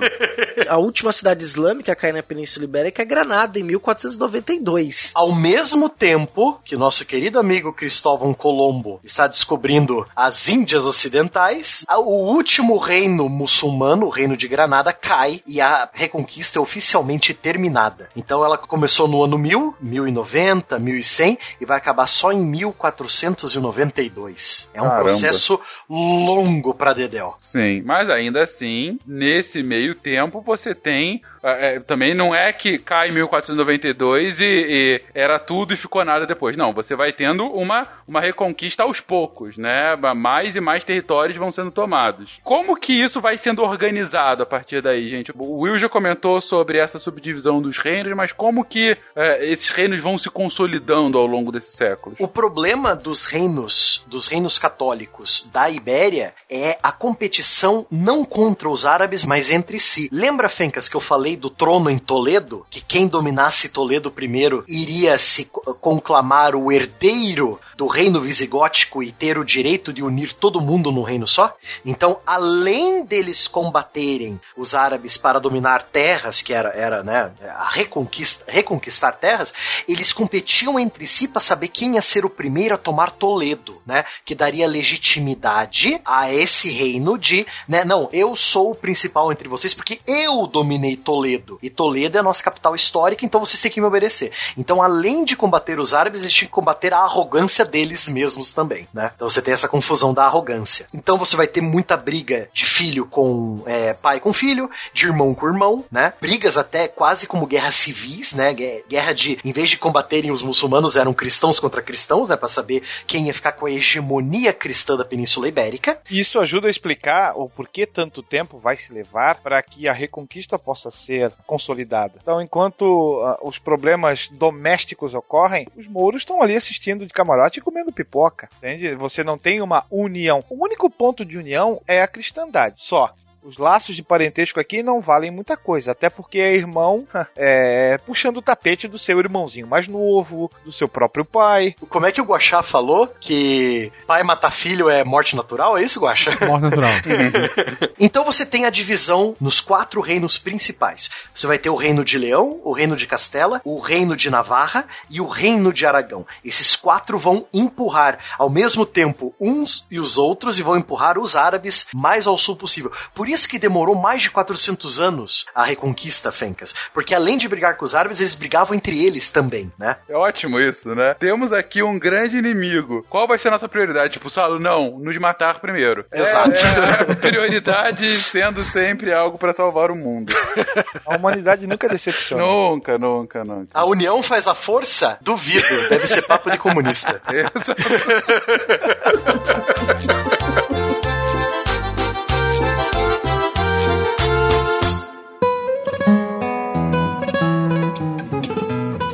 a última cidade islâmica a cair na Península Ibérica é Granada, em 1492. Ao mesmo tempo que nosso querido amigo Cristóvão Colombo está descobrindo as Índias Ocidentais, o último reino muçulmano, o reino de Granada, cai e a reconquista é oficialmente terminada. Então ela começou no ano 1000, 1090, 1100 e vai acabar só em 1492. É um Caramba. processo longo para Dedel. Sim, mas ainda assim, nesse meio tempo, você tem. É, também não é que cai em 1492 e, e, era tudo e ficou nada depois. Não, você vai tendo uma, uma reconquista aos poucos, né? Mais e mais territórios vão sendo tomados. Como que isso vai sendo organizado a partir daí, gente? O Will já comentou sobre essa subdivisão dos reinos, mas como que é, esses reinos vão se consolidando ao longo desses séculos? O problema dos reinos, dos reinos católicos da Ibéria é a competição não contra os árabes, mas entre si. Lembra, Fencas, que eu falei do trono em Toledo? Que quem dominasse Toledo primeiro iria se conclamar o herdeiro do reino visigótico e ter o direito de unir todo mundo num reino só. Então, além deles combaterem os árabes para dominar terras, que era, era né, a reconquista, reconquistar terras, eles competiam entre si para saber quem ia ser o primeiro a tomar Toledo, né? Que daria legitimidade a esse reino de, né? Não, eu sou o principal entre vocês porque eu dominei Toledo. E Toledo é a nossa capital histórica, então vocês têm que me obedecer. Então, além de combater os árabes, eles tinham que combater a arrogância deles mesmos também, né? Então você tem essa confusão da arrogância. Então você vai ter muita briga de filho com é, pai com filho, de irmão com irmão, né? Brigas até quase como guerras civis, né? Guerra de, em vez de combaterem os muçulmanos, eram cristãos contra cristãos, né? Para saber quem ia ficar com a hegemonia cristã da Península Ibérica. Isso ajuda a explicar o porquê tanto tempo vai se levar para que a reconquista possa ser consolidada. Então, enquanto uh, os problemas domésticos ocorrem, os mouros estão ali assistindo de camarote comendo pipoca, entende? Você não tem uma união. O único ponto de união é a cristandade, só os laços de parentesco aqui não valem muita coisa, até porque é irmão é, puxando o tapete do seu irmãozinho mais novo, do seu próprio pai. Como é que o Guaxá falou que pai matar filho é morte natural? É isso, Guaxá? Morte natural. então você tem a divisão nos quatro reinos principais. Você vai ter o reino de Leão, o reino de Castela, o reino de Navarra e o reino de Aragão. Esses quatro vão empurrar ao mesmo tempo uns e os outros e vão empurrar os árabes mais ao sul possível. Por isso que demorou mais de 400 anos a reconquista, Fencas. Porque além de brigar com os árabes, eles brigavam entre eles também, né? É ótimo isso, né? Temos aqui um grande inimigo. Qual vai ser a nossa prioridade? Tipo, Salo, não, nos matar primeiro. Exato. É, é, prioridade sendo sempre algo para salvar o mundo. A humanidade nunca decepciona. Nunca, nunca, nunca. A união faz a força? Duvido. Deve ser papo de comunista. Exato.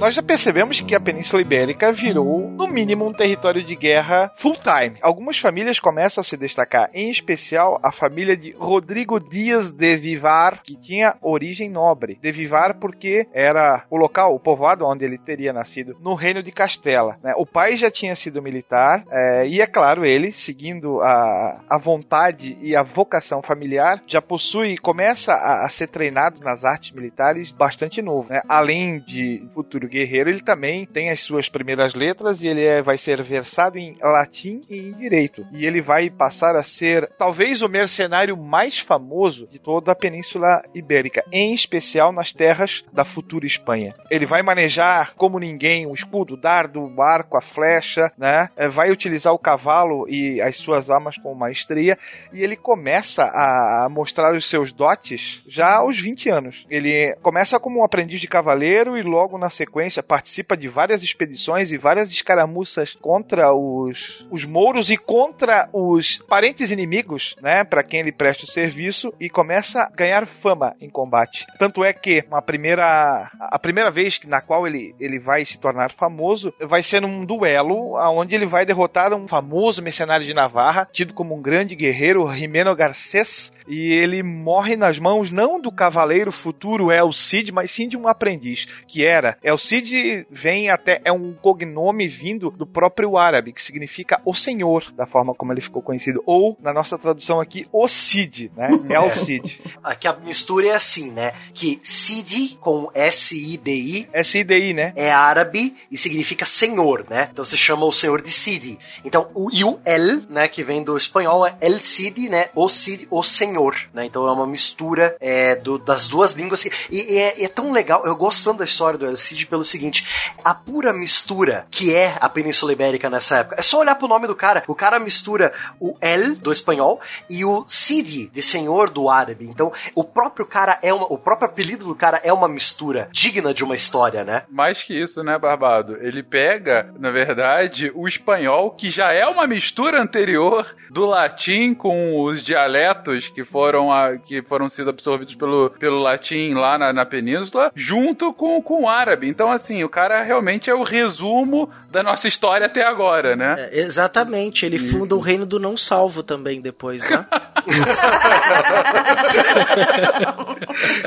Nós já percebemos que a Península Ibérica virou, no mínimo, um território de guerra full-time. Algumas famílias começam a se destacar, em especial a família de Rodrigo Dias de Vivar, que tinha origem nobre. De Vivar porque era o local, o povoado onde ele teria nascido, no reino de Castela. Né? O pai já tinha sido militar, é, e é claro, ele, seguindo a, a vontade e a vocação familiar, já possui, começa a, a ser treinado nas artes militares bastante novo. Né? Além de futuro guerreiro, ele também tem as suas primeiras letras e ele é, vai ser versado em latim e em direito. E ele vai passar a ser talvez o mercenário mais famoso de toda a Península Ibérica, em especial nas terras da futura Espanha. Ele vai manejar como ninguém o escudo, o dardo, o arco, a flecha, né? É, vai utilizar o cavalo e as suas armas com maestria e ele começa a mostrar os seus dotes já aos 20 anos. Ele começa como um aprendiz de cavaleiro e logo na sequência sequência, participa de várias expedições e várias escaramuças contra os, os mouros e contra os parentes inimigos, né? Para quem ele presta o serviço e começa a ganhar fama em combate. Tanto é que uma primeira, a primeira vez na qual ele, ele vai se tornar famoso vai ser num duelo onde ele vai derrotar um famoso mercenário de Navarra, tido como um grande guerreiro, Jimeno Garcés, e ele morre nas mãos não do cavaleiro futuro El Cid, mas sim de um aprendiz, que era El Cid vem até é um cognome vindo do próprio árabe, que significa o Senhor, da forma como ele ficou conhecido, ou na nossa tradução aqui, o Cid, né? El Cid. Aqui a mistura é assim, né? Que Cid com S I D I, S I D I, né? É árabe e significa senhor, né? Então você chama o senhor de Cid. Então o e o El, né, que vem do espanhol é El Cid, né? O Cid, o senhor senhor, né? Então é uma mistura é, do, das duas línguas. E, e é, é, tão legal, eu gosto tanto da história do El Cid pelo, seguinte: a pura mistura que é a Península Ibérica nessa época. É só olhar pro nome do cara. O cara mistura o El do espanhol e o Sidi de senhor do árabe. Então, o próprio cara é uma, o próprio apelido do cara é uma mistura digna de uma história, né? Mais que isso, né, Barbado? Ele pega, na verdade, o espanhol, que já é uma mistura anterior do latim com os dialetos que foram, a, que foram sido absorvidos pelo, pelo latim lá na, na península, junto com, com o árabe. Então, assim, o cara realmente é o resumo da nossa história até agora, né? É, exatamente, ele funda o reino do não salvo também depois, né?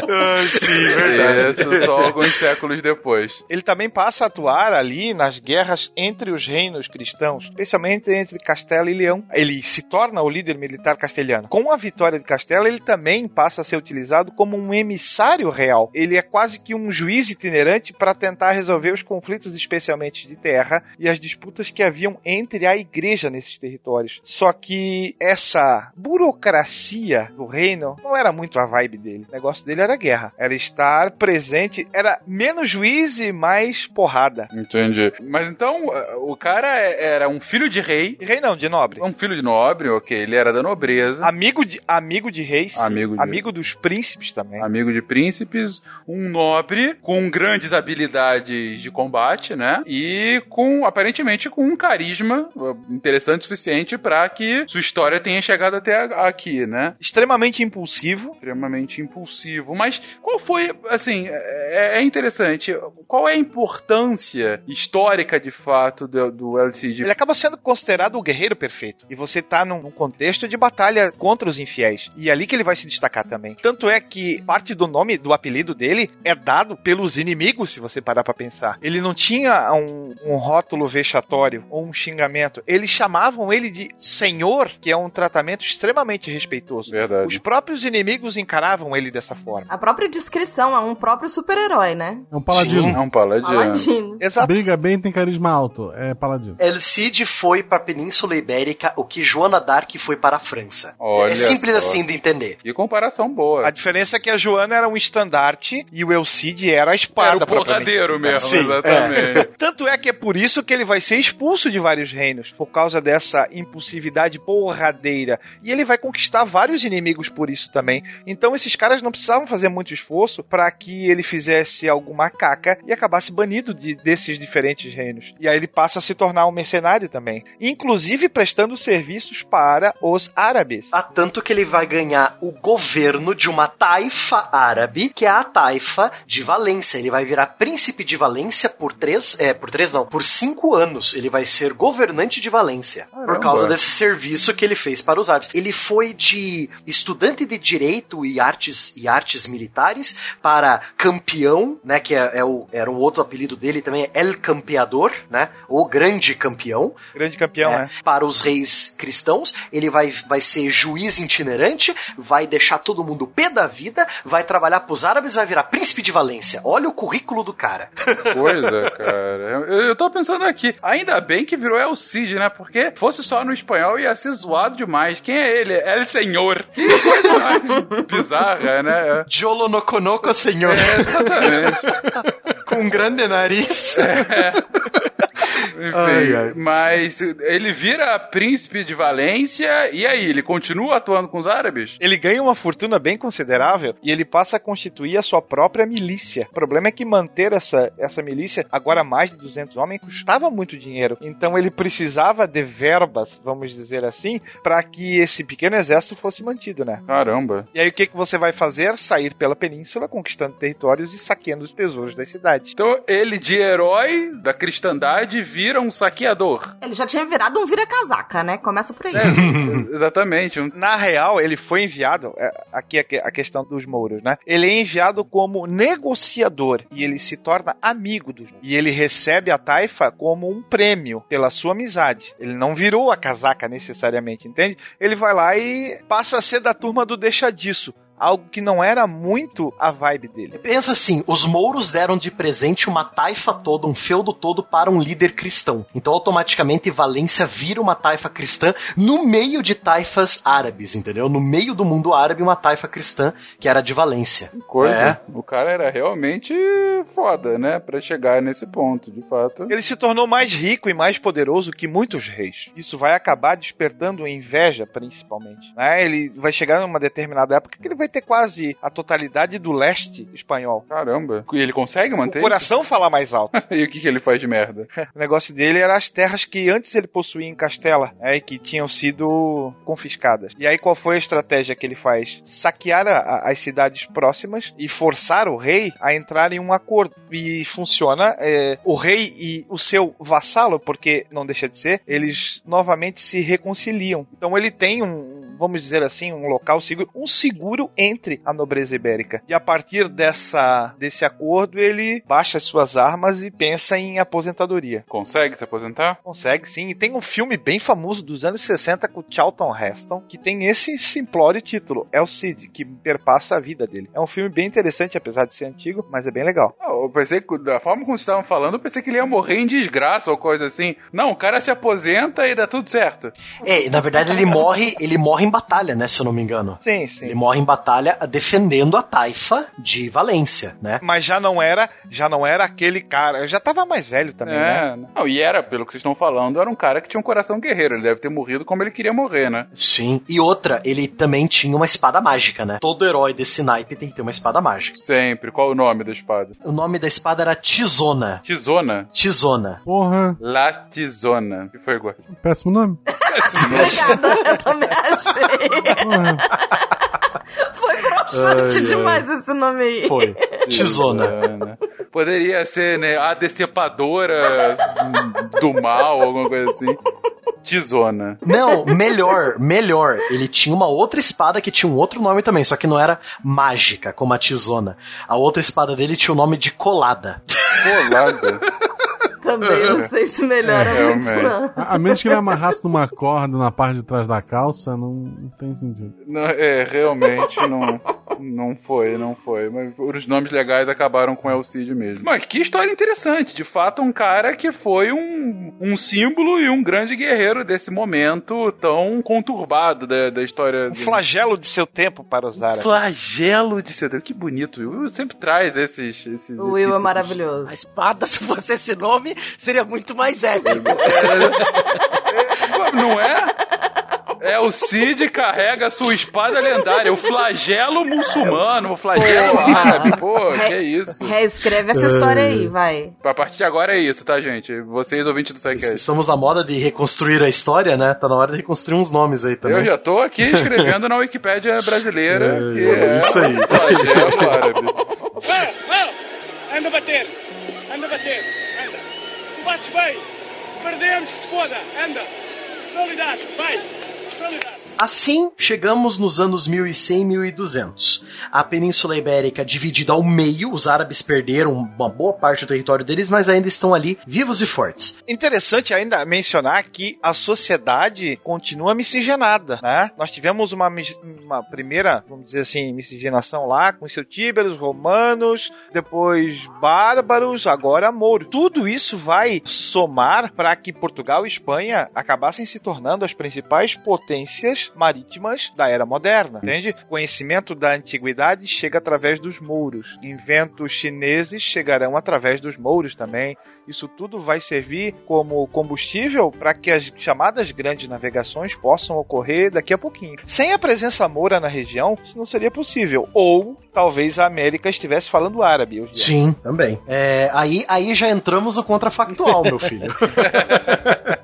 ah, sim, verdade. Isso, só alguns séculos depois. Ele também passa a atuar ali nas guerras entre os reinos cristãos, especialmente entre Castela e Leão. Ele se torna o líder militar castelhano. Com a vitória de Castela, ele também passa a ser utilizado como um emissário real. Ele é quase que um juiz itinerante para tentar resolver os conflitos, especialmente de terra, e as disputas que haviam entre a igreja nesses territórios. Só que essa burocracia do reino não era muito a vibe dele. O negócio dele era guerra. Era estar presente, era menos juiz e mais porrada. Entendi. Mas então, o cara era um filho de rei. Rei não, de nobre. Um filho de nobre, ok. Ele era da nobreza. Amigo de, amigo de reis. Amigo de... Amigo dos príncipes também. Amigo de príncipes. Um nobre com grandes habilidades de combate, né? E com, aparentemente, com um carisma interessante o suficiente para que sua história tenha chegado até aqui, né? Extremamente impulsivo. Extremamente impulsivo. Mas qual foi, assim, é, é interessante, qual é a importância histórica, de fato, do, do LCD? Ele acaba sendo considerado o guerreiro perfeito. E você tá num, num contexto de batalha contra os infiéis. E é ali que ele vai se destacar também. Tanto é que parte do nome, do apelido dele, é dado pelos inimigos, se você parar pra pensar. Ele não tinha um, um rótulo vexatório ou um xingamento. Eles chamavam ele de senhor, que é um tratamento extremamente respeitoso. Verdade. Os próprios inimigos encaravam ele dessa forma. A própria descrição é um próprio super-herói, né? É um paladino. Sim, é um paladino. Paladino. Exato. Briga bem, tem carisma alto. É paladino. El Cid foi para a Península Ibérica o que Joana d'Arc foi para a França. Olha é simples só. Assim de entender. Que comparação boa. A diferença é que a Joana era um estandarte e o Elcide era a espada. Era o porradeiro mesmo, Sim, exatamente. Tanto é que é por isso que ele vai ser expulso de vários reinos, por causa dessa impulsividade porradeira. E ele vai conquistar vários inimigos por isso também. Então esses caras não precisavam fazer muito esforço para que ele fizesse alguma caca e acabasse banido de, desses diferentes reinos. E aí ele passa a se tornar um mercenário também, inclusive prestando serviços para os árabes. Há tanto que ele vai ganhar o governo de uma taifa árabe, que é a taifa de Valência. Ele vai virar príncipe de Valência por três, é, por três não, por cinco anos. Ele vai ser governante de Valência. Por Caramba. causa desse serviço que ele fez para os árabes. Ele foi de estudante de direito e artes e artes militares para campeão, né, que é, é o, era um outro apelido dele também, é El Campeador, né, o grande campeão. Grande campeão, É, né? Para os reis cristãos, ele vai, vai ser juiz itinerante, vai deixar todo mundo pé da vida, vai trabalhar pros árabes, vai virar príncipe de Valência. Olha o currículo do cara. coisa, cara. Eu, eu tô pensando aqui, ainda bem que virou El Cid, né? Porque fosse só no espanhol ia ser zoado demais. Quem é ele? É El Senhor. Que coisa mais bizarra, né? Jolo no conoco, senhor. É, exatamente. Com um grande nariz. Enfim, Ai, ai. mas ele vira príncipe de Valência e aí, ele continua atuando com os árabes? Ele ganha uma fortuna bem considerável e ele passa a constituir a sua própria milícia. O problema é que manter essa, essa milícia, agora mais de 200 homens, custava muito dinheiro. Então ele precisava de verbas, vamos dizer assim, para que esse pequeno exército fosse mantido, né? Caramba. E aí o que, que você vai fazer? Sair pela península, conquistando territórios e saqueando os tesouros das cidades. Então ele de herói da cristandade vira um saqueador. Ele já tinha virado um vira-casaca, né? Começa por aí. É, exatamente. Na real, ele foi enviado, é, aqui é a questão dos mouros, né? Ele é enviado como negociador e ele se torna amigo dos mouros. E ele recebe a taifa como um prêmio pela sua amizade. Ele não virou a casaca necessariamente, entende? Ele vai lá e passa a ser da turma do deixa disso. Algo que não era muito a vibe dele. Pensa assim, os mouros deram de presente uma taifa toda, um feudo todo para um líder cristão. Então automaticamente Valência vira uma taifa cristã no meio de taifas árabes, entendeu? No meio do mundo árabe, uma taifa cristã que era de Valência. Coisa. É. O cara era realmente foda, né? Pra chegar nesse ponto, de fato. Ele se tornou mais rico e mais poderoso que muitos reis. Isso vai acabar despertando inveja, principalmente. Né? Ele vai chegar numa determinada época que ele vai ter quase a totalidade do leste espanhol. Caramba. E ele consegue manter O coração fala mais alto. E o que, que ele faz de merda? O negócio dele era as terras que antes ele possuía em Castela, né, e que tinham sido confiscadas. E aí qual foi a estratégia que ele faz? Saquear a- as cidades próximas e forçar o rei a entrar em um acordo. E funciona. é, o rei e o seu vassalo, porque não deixa de ser, eles novamente se reconciliam. Então ele tem um, vamos dizer assim, um local seguro, um seguro entre a nobreza ibérica. E a partir dessa desse acordo ele baixa as suas armas e pensa em aposentadoria. Consegue se aposentar? Consegue sim. E tem um filme bem famoso dos anos 60 com o Charlton Heston que tem esse simplório título, É o Cid, que perpassa a vida dele. É um filme bem interessante, apesar de ser antigo, mas é bem legal. Ah, eu pensei que, da forma como vocês estavam falando, eu pensei que ele ia morrer em desgraça ou coisa assim. Não, o cara se aposenta e dá tudo certo. É, na verdade ele morre, ele morre em batalha, né, se eu não me engano. Sim, sim. Ele morre em batalha defendendo a taifa de Valência, né? Mas já não era, já não era aquele cara, já tava mais velho também, né? É, não, e era, pelo que vocês estão falando, era um cara que tinha um coração guerreiro. Ele deve ter morrido como ele queria morrer, né? Sim. E outra, ele também tinha uma espada mágica, né? Todo herói desse naipe tem que ter uma espada mágica. Sempre. Qual o nome da espada? O nome da espada era Tizona. Tizona? Tizona. Porra, Latizona. Que foi, Gordo? péssimo nome. Obrigada, eu também achei. Foi broxante demais esse nome aí. Foi. Tizona. Tizona. Poderia ser, né, a decepadora do mal, alguma coisa assim. Tizona. Não, melhor, melhor. Ele tinha uma outra espada que tinha um outro nome também, só que não era mágica, como a Tizona. A outra espada dele tinha o nome de Colada. Colada. Também não sei se melhora É, muito, realmente. não. A, a menos que ele amarrasse numa corda na parte de trás da calça, não, não tem sentido. Não, é, realmente não, não foi, não foi. Mas os nomes legais acabaram com El Cid mesmo. Mas que história interessante. De fato, um cara que foi um, um símbolo e um grande guerreiro desse momento tão conturbado da, da história. Um do- flagelo de seu tempo para os árabes. flagelo de ser. Que bonito. O Will sempre traz esses. esses O Will é maravilhoso. A espada, se fosse esse nome, seria muito mais épico. Não é? É o Cid carrega sua espada lendária, o flagelo muçulmano, o flagelo Porra. árabe. Pô, Re- que isso. Reescreve essa história aí, vai. A partir de agora é isso, tá, gente? Vocês ouvintes do Sidecast. Estamos na moda de reconstruir a história, né? Tá na hora de reconstruir uns nomes aí também. Eu já tô aqui escrevendo na Wikipédia brasileira, É, que é isso aí. flagelo árabe. Vai, vai! Anda a bater! Anda a bater! Anda! Tu bates bem! Perdemos que se foda! Anda! Realidade! Vai! Realidade! Assim, chegamos nos anos 1100 e 1200. A Península Ibérica dividida ao meio, os árabes perderam uma boa parte do território deles, mas ainda estão ali vivos e fortes. Interessante ainda mencionar que a sociedade continua miscigenada, né? Nós tivemos uma, uma primeira, vamos dizer assim, miscigenação lá com os celtíberos, romanos, depois bárbaros, agora mouros. Tudo isso vai somar para que Portugal e Espanha acabassem se tornando as principais potências marítimas da era moderna, entende? O conhecimento da antiguidade chega através dos mouros. Inventos chineses chegarão através dos mouros também. Isso tudo vai servir como combustível para que as chamadas grandes navegações possam ocorrer daqui a pouquinho. Sem a presença moura na região, isso não seria possível. Ou talvez a América estivesse falando árabe. Sim, também. É, aí, aí já entramos no contrafactual, meu filho.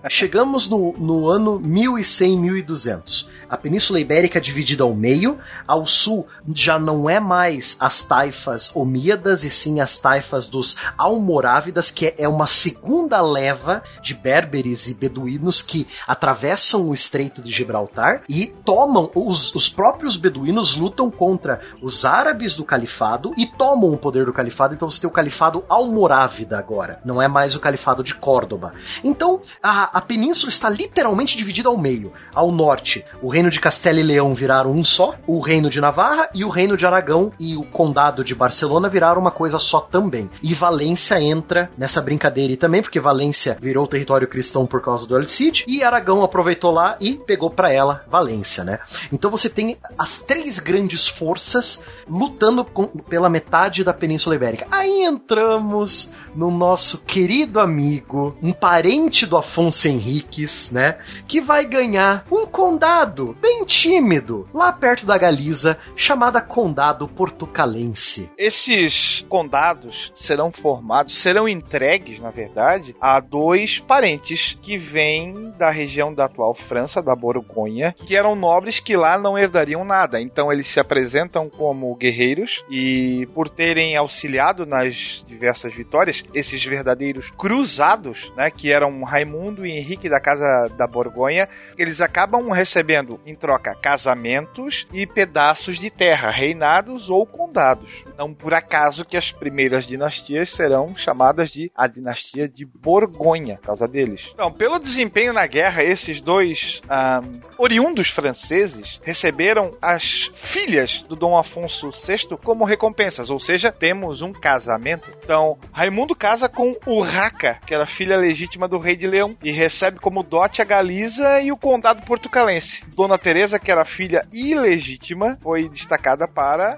Chegamos no, no ano 1100, 1200. A Península Ibérica é dividida ao meio. Ao sul já não é mais as taifas omíadas, e sim as taifas dos almorávidas, que é uma segunda leva de berberes e beduínos que atravessam o Estreito de Gibraltar e tomam. Os, os próprios beduínos lutam contra os árabes do califado e tomam o poder do califado. Então você tem o califado almorávida agora. Não é mais o califado de Córdoba. Então a, a península está literalmente dividida ao meio. Ao norte, o reino de Castela e Leão viraram um só, o reino de Navarra e o reino de Aragão e o condado de Barcelona viraram uma coisa só também. E Valência entra nessa brincadeira e também, porque Valência virou território cristão por causa do El Cid, e Aragão aproveitou lá e pegou para ela Valência, né? Então você tem as três grandes forças lutando com, pela metade da Península Ibérica. Aí entramos no nosso querido amigo, um parente do Afonso Henriques, né? Que vai ganhar um condado bem tímido lá perto da Galiza, chamada Condado Portucalense. Esses condados serão formados, serão entregues, na verdade, a dois parentes que vêm da região da atual França, da Borgonha, que eram nobres que lá não herdariam nada. Então eles se apresentam como guerreiros e, por terem auxiliado nas diversas vitórias, esses verdadeiros cruzados, né, que eram Raimundo e Henrique da Casa da Borgonha, eles acabam recebendo em troca casamentos e pedaços de terra, reinados ou condados. Não por acaso que as primeiras dinastias serão chamadas de a dinastia de Borgonha, por causa deles. Então, pelo desempenho na guerra, esses dois um, oriundos franceses receberam as filhas do Dom Afonso VI como recompensas, ou seja, temos um casamento. Então, Raimundo casa com Urraca, que era filha legítima do rei de Leão, e recebe como dote a Galiza e o condado portucalense. Dona Teresa, que era filha ilegítima, foi destacada para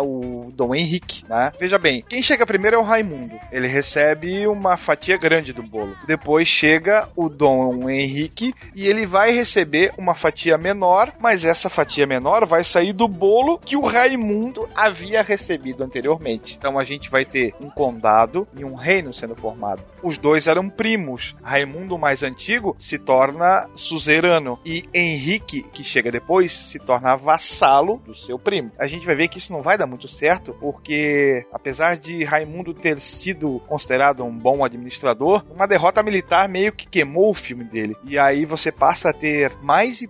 uh, o Dom Henrique. Né? Veja bem, quem chega primeiro é o Raimundo. Ele recebe uma fatia grande do bolo. Depois chega o Dom Henrique e ele vai receber uma fatia menor, mas essa fatia menor vai sair do bolo que o Raimundo havia recebido anteriormente. Então a gente vai ter um condado e um reino sendo formado. Os dois eram primos. Raimundo, mais antigo, se torna suzerano e Henrique, que chega depois, se torna vassalo do seu primo. A gente vai ver que isso não vai dar muito certo, porque apesar de Raimundo ter sido considerado um bom administrador, uma derrota militar meio que queimou o filme dele. E aí você passa a ter mais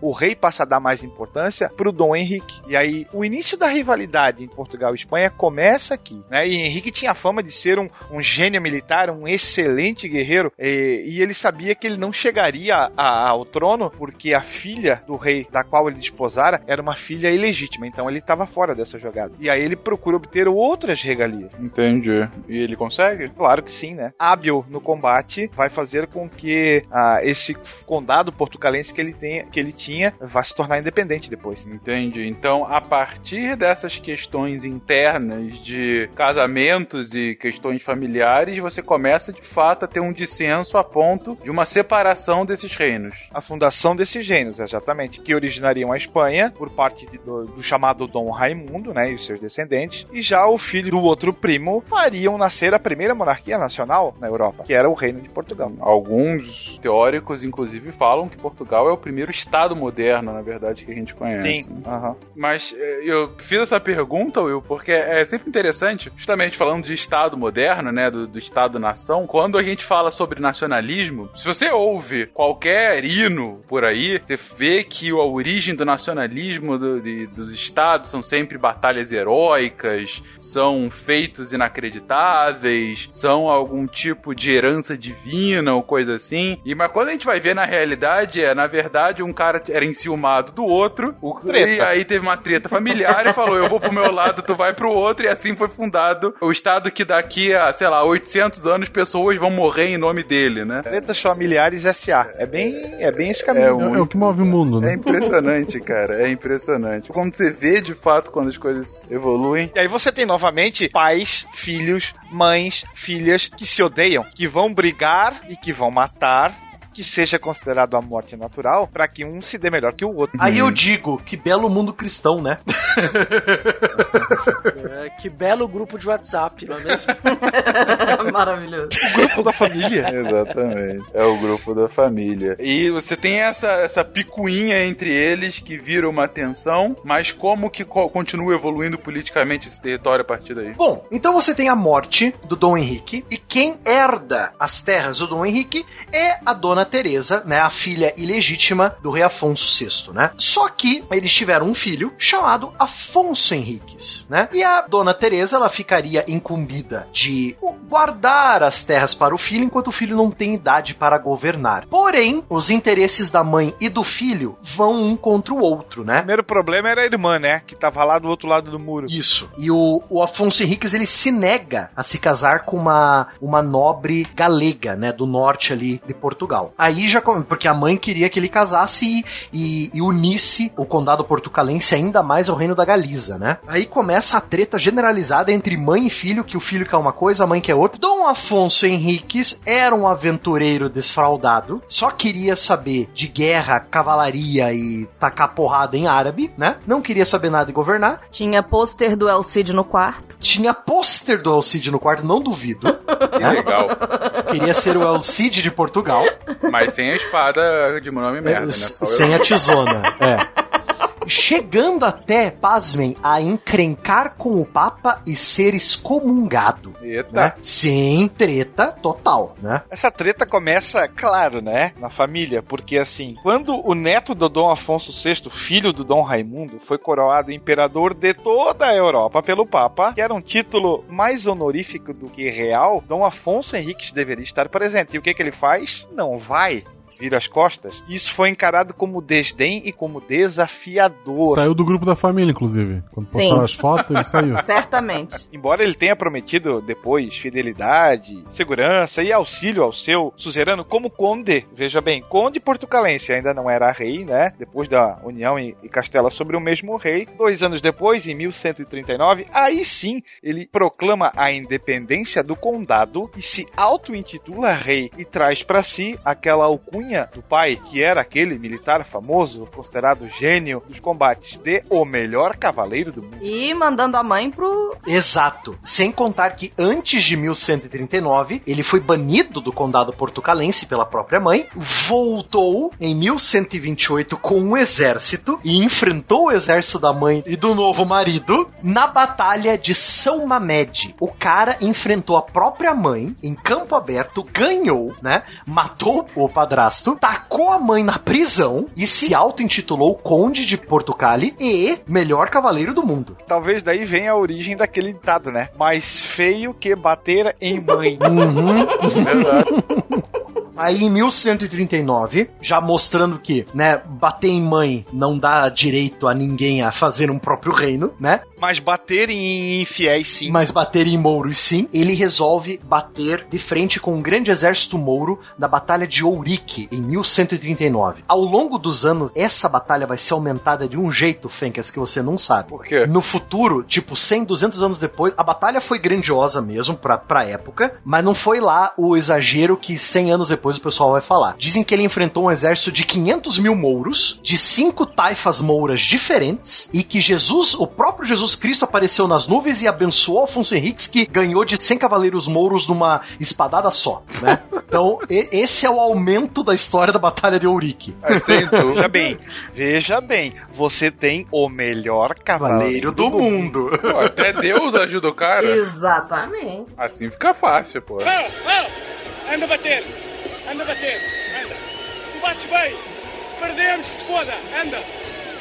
o rei passa a dar mais importância pro Dom Henrique. E aí o início da rivalidade em Portugal e Espanha começa aqui, né? E Henrique tinha fama de ser um, um gênio militar, um excelente guerreiro, e, e ele sabia que ele não chegaria a, a, ao trono porque a filha do rei da qual ele desposara era uma filha ilegítima, então ele estava fora dessa jogada. E aí ele procura obter outras regalias. Entendi. E ele consegue? Claro que sim, né? Hábil no combate vai fazer com que ah, esse condado portucalense que ele, tenha, que ele tinha vá se tornar independente depois. Entendi. Então, a partir dessas questões internas de casamentos e questões familiares, você começa de fato a ter um dissenso a ponto de uma separação desses reinos. A fundação desses reinos, exatamente, que originariam a Espanha por parte de, do, do, chamado Dom Raimundo, né, e os seus descendentes, e já o filho do outro primo fariam nascer a primeira monarquia nacional na Europa, que era o Reino de Portugal. Alguns teóricos, inclusive, falam que Portugal é o primeiro estado moderno, na verdade, que a gente conhece. Sim. Uhum. Mas eh, eu fiz essa pergunta, Will, porque é sempre interessante, justamente falando de estado moderno, né, do, do estado-nação, quando a gente fala sobre nacionalismo, se você ouve qualquer hino por aí, você vê que a origem do nacionalismo do, de, dos estados são sempre batalhas heróicas, são feitos inacreditáveis, são algum tipo de herança divina ou coisa assim. E mas quando a gente vai ver na realidade, é na verdade um cara era enciumado do outro, o, e aí teve uma treta familiar e falou: "Eu vou pro meu lado, tu vai pro outro", e assim foi fundado o estado que daqui a, sei lá, 800 anos pessoas vão morrer em nome dele, né? Tretas familiares SA. É bem, é bem esse caminho. É, o, é o que move o mundo, né? É impressionante, cara. É impressionante. Como você vê de fato quando as coisas evoluem. E aí você tem novamente pais, filhos, mães, filhas que se odeiam, que vão brigar e que vão matar que seja considerado a morte natural para que um se dê melhor que o outro. Aí eu digo, que belo mundo cristão, né? É, que belo grupo de WhatsApp, não é mesmo? Maravilhoso. O grupo da família. Exatamente. É o grupo da família. E você tem essa, essa picuinha entre eles que vira uma tensão, mas como que co- continua evoluindo politicamente esse território a partir daí? Bom, então você tem a morte do Dom Henrique e quem herda as terras do Dom Henrique é a Dona Teresa, né, a filha ilegítima do rei Afonso VI, né? Só que eles tiveram um filho chamado Afonso Henriques, né? E a Dona Teresa, ela ficaria incumbida de guardar as terras para o filho enquanto o filho não tem idade para governar. Porém, os interesses da mãe e do filho vão um contra o outro, né? O primeiro problema era a irmã, né? Que tava lá do outro lado do muro. Isso. E o, o Afonso Henriques, ele se nega a se casar com uma, uma nobre galega, né? Do norte ali de Portugal. Aí já... Porque a mãe queria que ele casasse e, e, e unisse o condado portucalense ainda mais ao reino da Galiza, né? Aí começa a treta generalizada entre mãe e filho, que o filho quer uma coisa, a mãe quer outra. Dom Afonso Henriques era um aventureiro desfraudado, só queria saber de guerra, cavalaria e tacar porrada em árabe, né? Não queria saber nada de governar. Tinha pôster do El Cid no quarto. Tinha pôster do El Cid no quarto, não duvido. Que legal. Queria ser o El Cid de Portugal. Mas sem a espada de nome merda, né? Só eu- Sem a tizona, é. Chegando até, pasmem, a encrencar com o Papa e ser excomungado. Eita. Né? Sim, treta total, né? Essa treta começa, claro, né? Na família, porque assim, quando o neto do Dom Afonso VI, filho do Dom Raimundo, foi coroado imperador de toda a Europa pelo Papa, que era um título mais honorífico do que real, Dom Afonso Henriques deveria estar presente. E o que, que ele faz? Não vai. Vira as costas. Isso foi encarado como desdém e como desafiador. Saiu do grupo da família, inclusive. Quando Sim. postaram as fotos, ele saiu. Certamente. Embora ele tenha prometido depois fidelidade, segurança e auxílio ao seu suzerano como conde, veja bem, conde portucalense, ainda não era rei, né? Depois da união e, e Castela sobre o mesmo rei. Dois anos depois, em 1139, aí sim ele proclama a independência do condado e se auto-intitula rei e traz para si aquela alcunha do pai, que era aquele militar famoso, considerado gênio dos combates de o melhor cavaleiro do mundo. E mandando a mãe pro. Exato. Sem contar que antes de 1139, ele foi banido do condado portucalense pela própria mãe, voltou em 1128 com um exército e enfrentou o exército da mãe e do novo marido na Batalha de São Mamed. O cara enfrentou a própria mãe em campo aberto, ganhou, né? Matou o padrasto, tacou a mãe na prisão e se auto-intitulou Conde de Portugal e melhor cavaleiro do mundo. Talvez daí venha a origem daquele ditado, né? Mais feio que bater em mãe. Uhum. Verdade. Aí em 1139, já mostrando que, né, bater em mãe não dá direito a ninguém a fazer um próprio reino, né? Mas bater em infiéis, sim. Mas bater em mouros sim, ele resolve bater de frente com um grande exército mouro na Batalha de Ourique, em 1139. Ao longo dos anos, essa batalha vai ser aumentada de um jeito, Fencas, que você não sabe. Por quê? No futuro, tipo 100, 200 anos depois, a batalha foi grandiosa mesmo pra, pra época, mas não foi lá o exagero que 100 anos depois o pessoal vai falar. Dizem que ele enfrentou um exército de 500 mil mouros, de cinco taifas mouras diferentes, e que Jesus, o próprio Jesus Cristo, apareceu nas nuvens e abençoou Afonso Henriques, que ganhou de 100 cavaleiros mouros numa espadada só, né? Então, e- esse é o aumento da história da Batalha de Ourique. É, Veja bem, veja bem, você tem o melhor Cavaleiro cavaleiro do mundo. Pô, até Deus ajuda o cara. Exatamente. Assim fica fácil, pô. Oh, oh! Anda a bater! Anda a bater! Anda! Tu bates bem! Perdemos que se foda! Anda!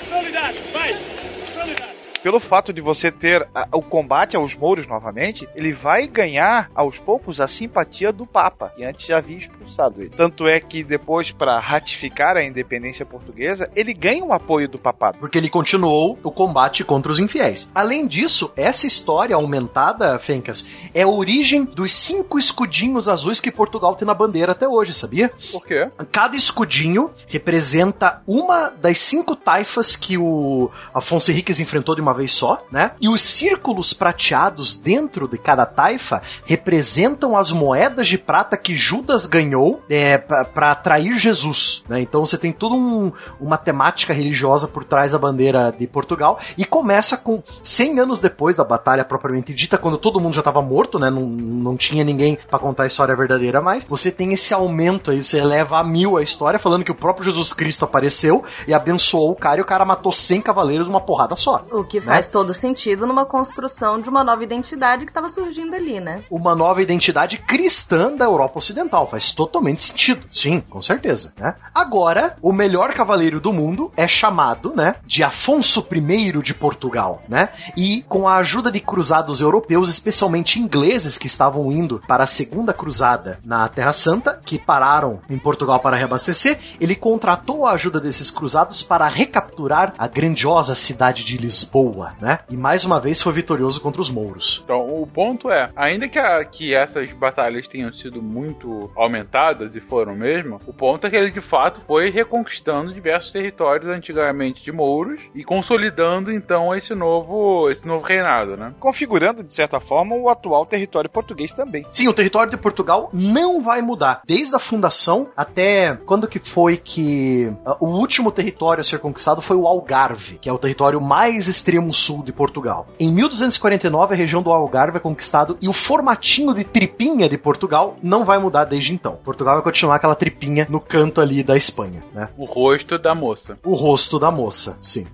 Personalidade! Vai! Personalidade! Pelo fato de você ter a- o combate aos mouros novamente, ele vai ganhar aos poucos a simpatia do Papa, que antes já havia expulsado ele. Tanto é que depois, para ratificar a independência portuguesa, ele ganha o apoio do papado. Porque ele continuou o combate contra os infiéis. Além disso, essa história aumentada, Fencas, é a origem dos cinco escudinhos azuis que Portugal tem na bandeira até hoje, sabia? Por quê? Cada escudinho representa uma das cinco taifas que o Afonso Henriques enfrentou de uma vez só, né? E os círculos prateados dentro de cada taifa representam as moedas de prata que Judas ganhou é, para atrair Jesus, né? Então você tem toda um, uma temática religiosa por trás da bandeira de Portugal e começa com 100 anos depois da batalha propriamente dita, quando todo mundo já estava morto, né? Não, não tinha ninguém para contar a história verdadeira mais. Você tem esse aumento aí, você eleva a mil a história, falando que o próprio Jesus Cristo apareceu e abençoou o cara e o cara matou 100 cavaleiros numa porrada só. O que faz né? todo sentido numa construção de uma nova identidade que estava surgindo ali, né? Uma nova identidade cristã da Europa Ocidental. Faz totalmente sentido. Sim, com certeza. Né? Agora, o melhor cavaleiro do mundo é chamado, né, de Afonso I de Portugal, né? E com a ajuda de cruzados europeus, especialmente ingleses que estavam indo para a segunda cruzada na Terra Santa, que pararam em Portugal para reabastecer, ele contratou a ajuda desses cruzados para recapturar a grandiosa cidade de Lisboa, né? E mais uma vez foi vitorioso contra os mouros. Então, o ponto é, ainda que, a, que essas batalhas tenham sido muito aumentadas e foram mesmo, o ponto é que ele de fato foi reconquistando diversos territórios antigamente de mouros e consolidando então esse novo, esse novo reinado, né? Configurando de certa forma o atual território português também. Sim, o território de Portugal não vai mudar desde a fundação até quando que foi que uh, o último território a ser conquistado foi o Algarve, que é o território mais extremo sul de Portugal. Em 1249 a região do Algarve é conquistado e o formatinho de tripinha de Portugal não vai mudar desde então. Portugal vai continuar aquela tripinha no canto ali da Espanha, né? O rosto da moça. O rosto da moça, sim.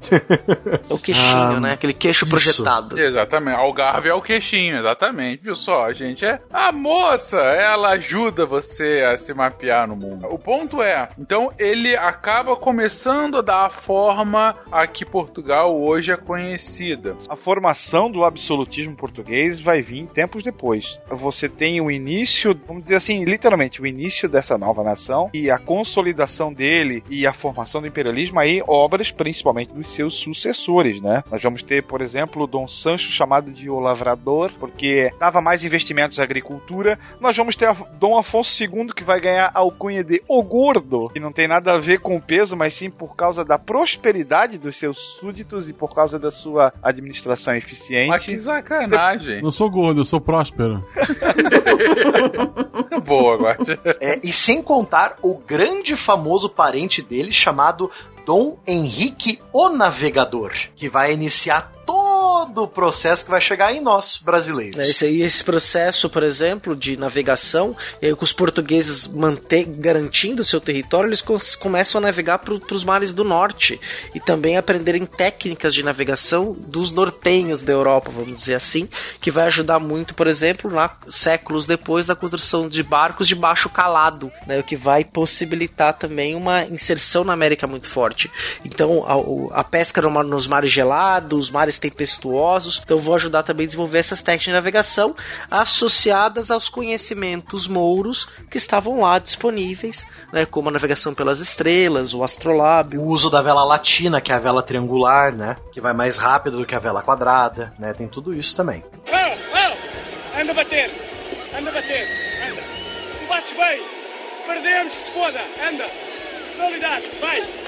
o queixinho, ah, né? Aquele queixo isso. projetado. Exatamente. Algarve é o queixinho, exatamente. Viu só, a gente é a moça, ela ajuda você a se mapear no mundo. O ponto é, então ele acaba começando a dar a forma a que Portugal hoje é conhecida. A formação do absolutismo português vai vir tempos depois. Você tem o início, vamos dizer assim, literalmente, o início dessa nova nação e a consolidação dele e a formação do imperialismo aí, obras principalmente dos seus sucessores, né? Nós vamos ter, por exemplo, Dom Sancho chamado de O Lavrador, porque dava mais investimentos à agricultura. Nós vamos ter Dom Afonso II que vai ganhar a alcunha de O Gordo, que não tem nada a ver com o peso, mas sim por causa da prosperidade dos seus súditos e por causa da sua administração eficiente. Mas que sacanagem. Não sou gordo, eu sou próspero. Boa, agora. É, e sem contar o grande famoso parente dele chamado Dom Henrique o Navegador, que vai iniciar todo o processo que vai chegar em nós, brasileiros. É, esse, esse processo, por exemplo, de navegação, aí, com os portugueses manter, garantindo seu território, eles começam a navegar para os mares do norte e também aprenderem técnicas de navegação dos nortenhos da Europa, vamos dizer assim, que vai ajudar muito, por exemplo, lá, séculos depois da construção de barcos de baixo calado, né, o que vai possibilitar também uma inserção na América muito forte. Então, a, a pesca nos mares gelados, mares tempestuosos. Então vou ajudar também a desenvolver essas técnicas de navegação associadas aos conhecimentos mouros que estavam lá disponíveis, né, como a navegação pelas estrelas, o astrolábio. O uso da vela latina, que é a vela triangular, né, que vai mais rápido do que a vela quadrada, né, tem tudo isso também. Oh, oh, anda bater, anda bater, anda. Bates bem, perdemos que se foda, anda. Qualidade, vai.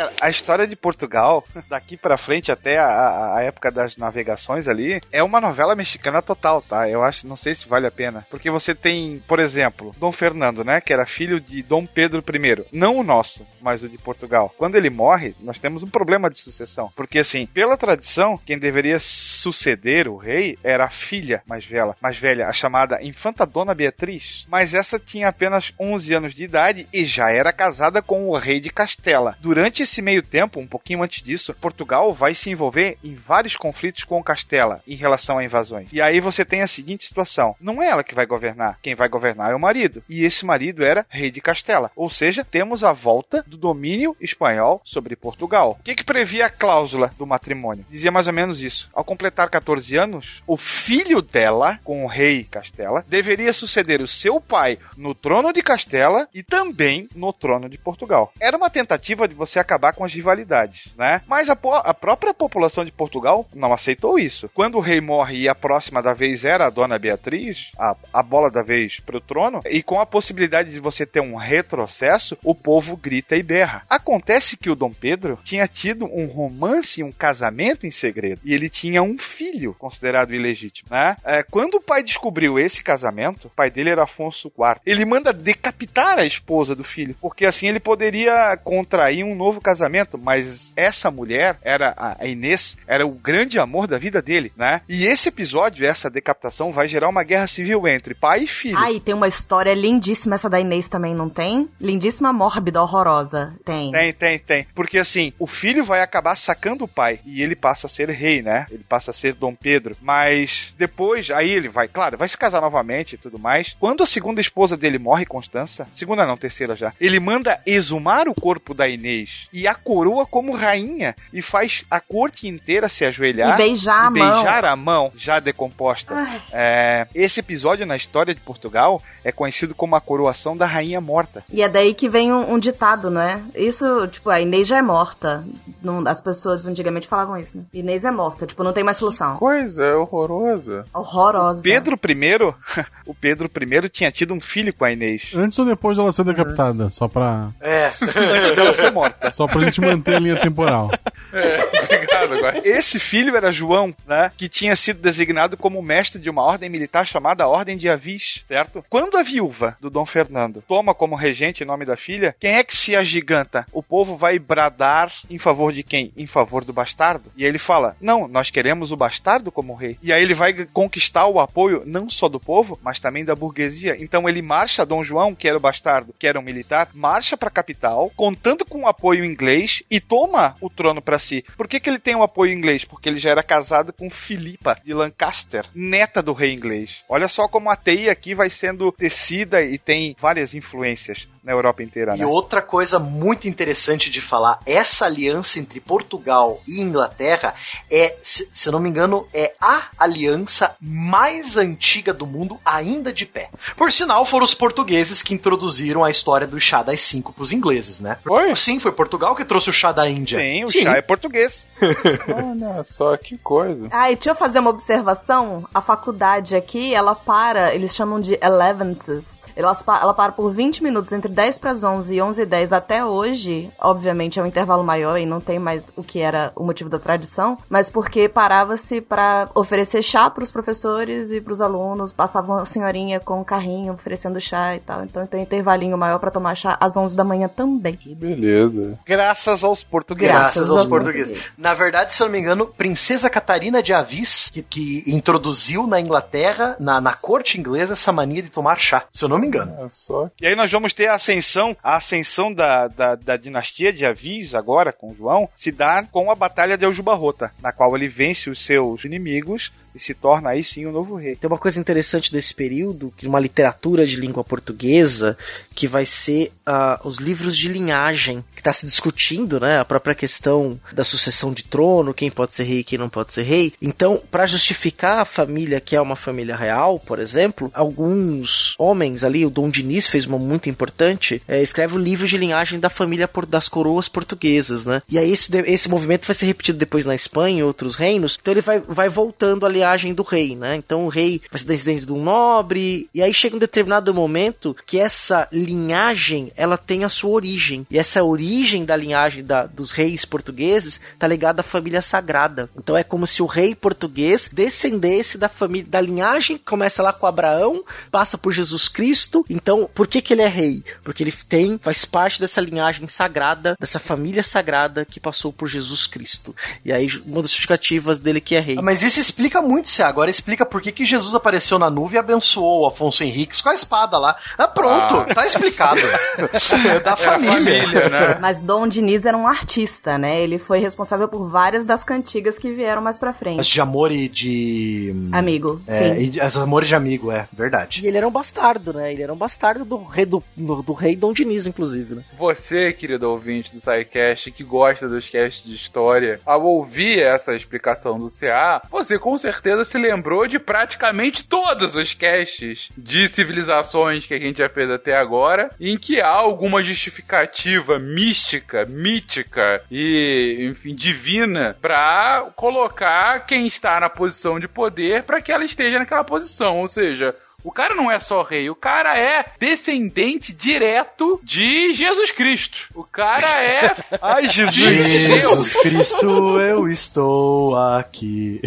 Cara, a história de Portugal, daqui pra frente até a, a, época das navegações ali, é uma novela mexicana total, tá? Eu acho, não sei se vale a pena. Porque você tem, por exemplo, Dom Fernando, né? Que era filho de Dom Pedro I. Não o nosso, mas o de Portugal. Quando ele morre, nós temos um problema de sucessão. Porque, assim, pela tradição, quem deveria suceder o rei era a filha mais velha, mais velha, a chamada Infanta Dona Beatriz. Mas essa tinha apenas 11 anos de idade e já era casada com o rei de Castela. Durante esse meio tempo, um pouquinho antes disso, Portugal vai se envolver em vários conflitos com Castela em relação a invasões. E aí você tem a seguinte situação: não é ela que vai governar, quem vai governar é o marido. E esse marido era rei de Castela. Ou seja, temos a volta do domínio espanhol sobre Portugal. O que, que previa a cláusula do matrimônio? Dizia mais ou menos isso. Ao completar 14 anos, o filho dela, com o rei Castela, deveria suceder o seu pai no trono de Castela e também no trono de Portugal. Era uma tentativa de você acabar com as rivalidades, né? Mas a, a, própria população de Portugal não aceitou isso. Quando o rei morre e a próxima da vez era a dona Beatriz, a, a bola da vez pro trono, e com a possibilidade de você ter um retrocesso, o povo grita e berra. Acontece que o Dom Pedro tinha tido um romance, um casamento em segredo, e ele tinha um filho considerado ilegítimo, né? É, quando o pai descobriu esse casamento, o pai dele era Afonso IV, ele manda decapitar a esposa do filho, porque assim ele poderia contrair um novo casamento, mas essa mulher era a Inês, era o grande amor da vida dele, né? E esse episódio, essa decapitação, vai gerar uma guerra civil entre pai e filho. Ah, e tem uma história lindíssima essa da Inês também, não tem? Lindíssima, mórbida, horrorosa. Tem. Tem, tem, tem. Porque assim, o filho vai acabar sacando o pai e ele passa a ser rei, né? Ele passa a ser Dom Pedro. Mas depois, aí ele vai, claro, vai se casar novamente e tudo mais. Quando a segunda esposa dele morre, Constança, segunda não, terceira já, ele manda exumar o corpo da Inês e a coroa como rainha e faz a corte inteira se ajoelhar e beijar, e a, beijar mão. a mão já decomposta. É, esse episódio na história de Portugal é conhecido como a coroação da rainha morta. E é daí que vem um, um ditado, não é? Isso, tipo, a Inês já é morta. Não, as pessoas antigamente falavam isso, né? Inês é morta, tipo, não tem mais solução. Coisa horrorosa. Horrorosa. Pedro I, o Pedro I tinha tido um filho com a Inês. Antes ou depois dela ser decapitada? Só pra. É. Antes dela ser morta. Só pra gente manter a linha temporal. É, obrigado agora. Esse filho era João, né? Que tinha sido designado como mestre de uma ordem militar chamada Ordem de Avis, certo? Quando a viúva do Dom Fernando toma como regente em nome da filha, quem é que se agiganta? O povo vai bradar em favor de quem? Em favor do bastardo. E ele fala: Não, nós queremos o bastardo como rei. E aí ele vai conquistar o apoio não só do povo, mas também da burguesia. Então ele marcha, Dom João, que era o bastardo, que era um militar, marcha pra capital, contando com o apoio inglês e toma o trono para si. Por que, que ele tem o apoio inglês? Porque ele já era casado com Filipa de Lancaster, neta do rei inglês. Olha só como a teia aqui vai sendo tecida e tem várias influências na Europa inteira. E né? outra coisa muito interessante de falar, essa aliança entre Portugal e Inglaterra é, se, se eu não me engano, é a aliança mais antiga do mundo ainda de pé. Por sinal, foram os portugueses que introduziram a história do chá das cinco pros ingleses, né? Foi? Sim, foi Portugal que trouxe o chá da Índia. Sim, o chá é português. Olha só que coisa. Ah, e deixa eu fazer uma observação. A faculdade aqui, ela para, eles chamam de elevences. Elas, pa- ela para por 20 minutos, entre 10 para as 11 e 11 e 10 até hoje. Obviamente é um intervalo maior e não tem mais o que era o motivo da tradição, mas porque parava-se para oferecer chá para os professores e para os alunos. Passava uma senhorinha com um carrinho oferecendo chá e tal. Então tem um intervalinho maior para tomar chá às 11 da manhã também. Que beleza. Graças aos portugueses. Graças aos aos portugueses. Na verdade, se eu não me engano, Princesa Catarina de Avis, que, que introduziu na Inglaterra, na, na corte inglesa, essa mania de tomar chá. Se eu não me engano. Olha só. E aí nós vamos ter a ascensão, a ascensão da, da, da dinastia de Avis, agora com João, se dá com a Batalha de Aljubarrota, na qual ele vence os seus inimigos e se torna aí sim o novo rei. Tem uma coisa interessante desse período, que uma literatura de língua portuguesa, que vai ser ah, os livros de linhagem, que está se discutindo, né? A própria questão da sucessão de trono, quem pode ser rei e quem não pode ser rei. Então, para justificar a família que é uma família real, por exemplo, alguns homens ali, o Dom Diniz fez uma muito importante, é, escreve o livro de linhagem da família por- das coroas portuguesas, né? E aí esse, esse movimento vai ser repetido depois na Espanha e outros reinos, então ele vai, vai voltando a linhagem do rei, né? Então o rei vai ser descendente de um nobre, e aí chega um determinado momento que essa linhagem, ela tem a sua origem, e essa origem da linhagem da- dos reis portugueses tá ligada à família sagrada. Então é como se o rei português descendesse da família, da linhagem que começa lá com Abraão, passa por Jesus Cristo. Então, por que que ele é rei? Porque ele tem, faz parte dessa linhagem sagrada, dessa família sagrada que passou por Jesus Cristo. E aí uma das justificativas dele que é rei. Mas isso explica muito, se agora explica por que, que Jesus apareceu na nuvem e abençoou o Afonso Henriques com a espada lá. Ah, pronto, tá explicado. É da família. né? Mas Dom Diniz era um artista, né? Ele foi responsável por várias das cantigas que vieram mais pra As frente. de amor e de. Amigo, É, sim. e de- as amores de amigo, é verdade. E ele era um bastardo, né? Ele era um bastardo do rei do, do, do rei Dom Diniz, inclusive, né? Você, querido ouvinte do SciCast, que gosta dos casts de história, ao ouvir essa explicação do CA, você com certeza se lembrou de praticamente todos os casts de civilizações que a gente já fez até agora, em que há alguma justificativa mística, mítica e, enfim, divina para colocar quem está na posição de poder para que ela esteja naquela posição. Ou seja, o cara não é só rei, o cara é descendente direto de Jesus Cristo. O cara é. Ai, Jesus! Jesus Cristo, eu estou aqui.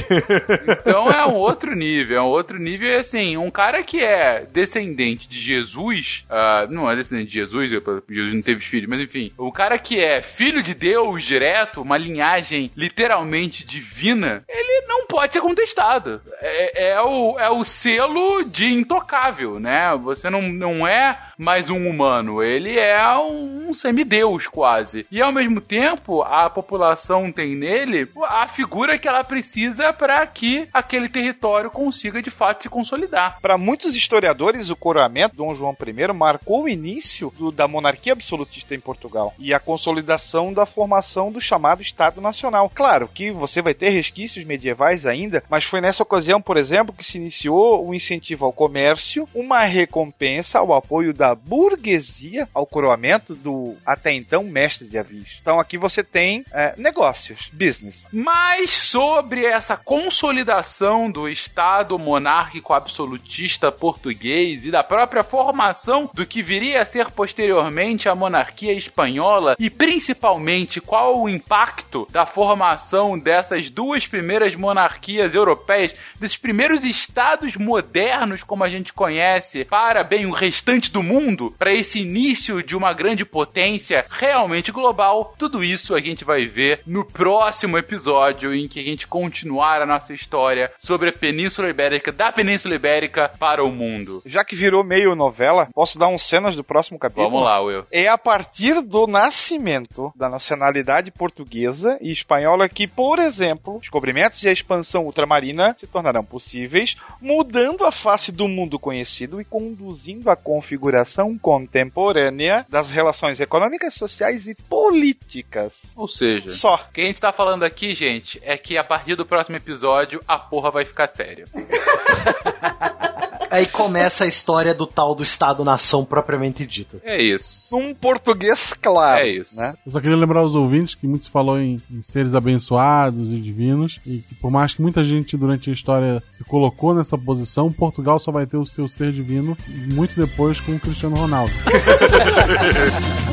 então é um outro nível, é um outro nível. E assim, um cara que é descendente de Jesus, uh, não é descendente de Jesus, Jesus não teve filho, mas enfim, o cara que é filho de Deus direto, uma linhagem literalmente divina, ele não pode ser contestado. É, é o, é o selo de intocável, né? Você não, não é mais um humano, ele é um semideus quase. E ao mesmo tempo, a população tem nele a figura que ela precisa para que aquele território consiga de fato se consolidar. Para muitos historiadores, o coroamento de Dom João I marcou o início do, da monarquia absolutista em Portugal e a consolidação da formação do chamado Estado Nacional. Claro que você vai ter resquícios medievais ainda, mas foi nessa ocasião, por exemplo, que se iniciou o incentivo ao comércio, uma recompensa ao apoio da burguesia ao coroamento do até então mestre de avios. Então aqui você tem é, negócios, business. Mas sobre essa consolidação do Estado monárquico absolutista português e da própria formação do que viria a ser posteriormente a monarquia espanhola e principalmente qual o impacto da formação dessas duas primeiras monarquias europeias, desses primeiros estados modernos como a gente conhece, para bem o restante do mundo, para esse início de uma grande potência realmente global, tudo isso a gente vai ver no próximo episódio em que a gente continuar a nossa história sobre a Península Ibérica, da Península Ibérica para o mundo. Já que virou meio novela, posso dar uns cenas do próximo capítulo? Vamos lá, Will. É a partir do nascimento da nacionalidade portuguesa e espanhola que, por exemplo, descobrimentos e a expansão ultramarina se tornarão possíveis, mudando a face do mundo conhecido e conduzindo a configuração contemporânea das relações econômicas, sociais e políticas. Ou seja, só. O que a gente tá falando aqui, gente, é que a partir do próximo episódio a porra vai ficar séria. Aí começa a história do tal do Estado-nação propriamente dito. É isso. Um português claro. É isso. Né? Eu só queria lembrar aos ouvintes que muitos falou em, em, seres abençoados e divinos, e que por mais que muita gente durante a história se colocou nessa posição, Portugal só vai ter o seu ser divino muito depois com o Cristiano Ronaldo.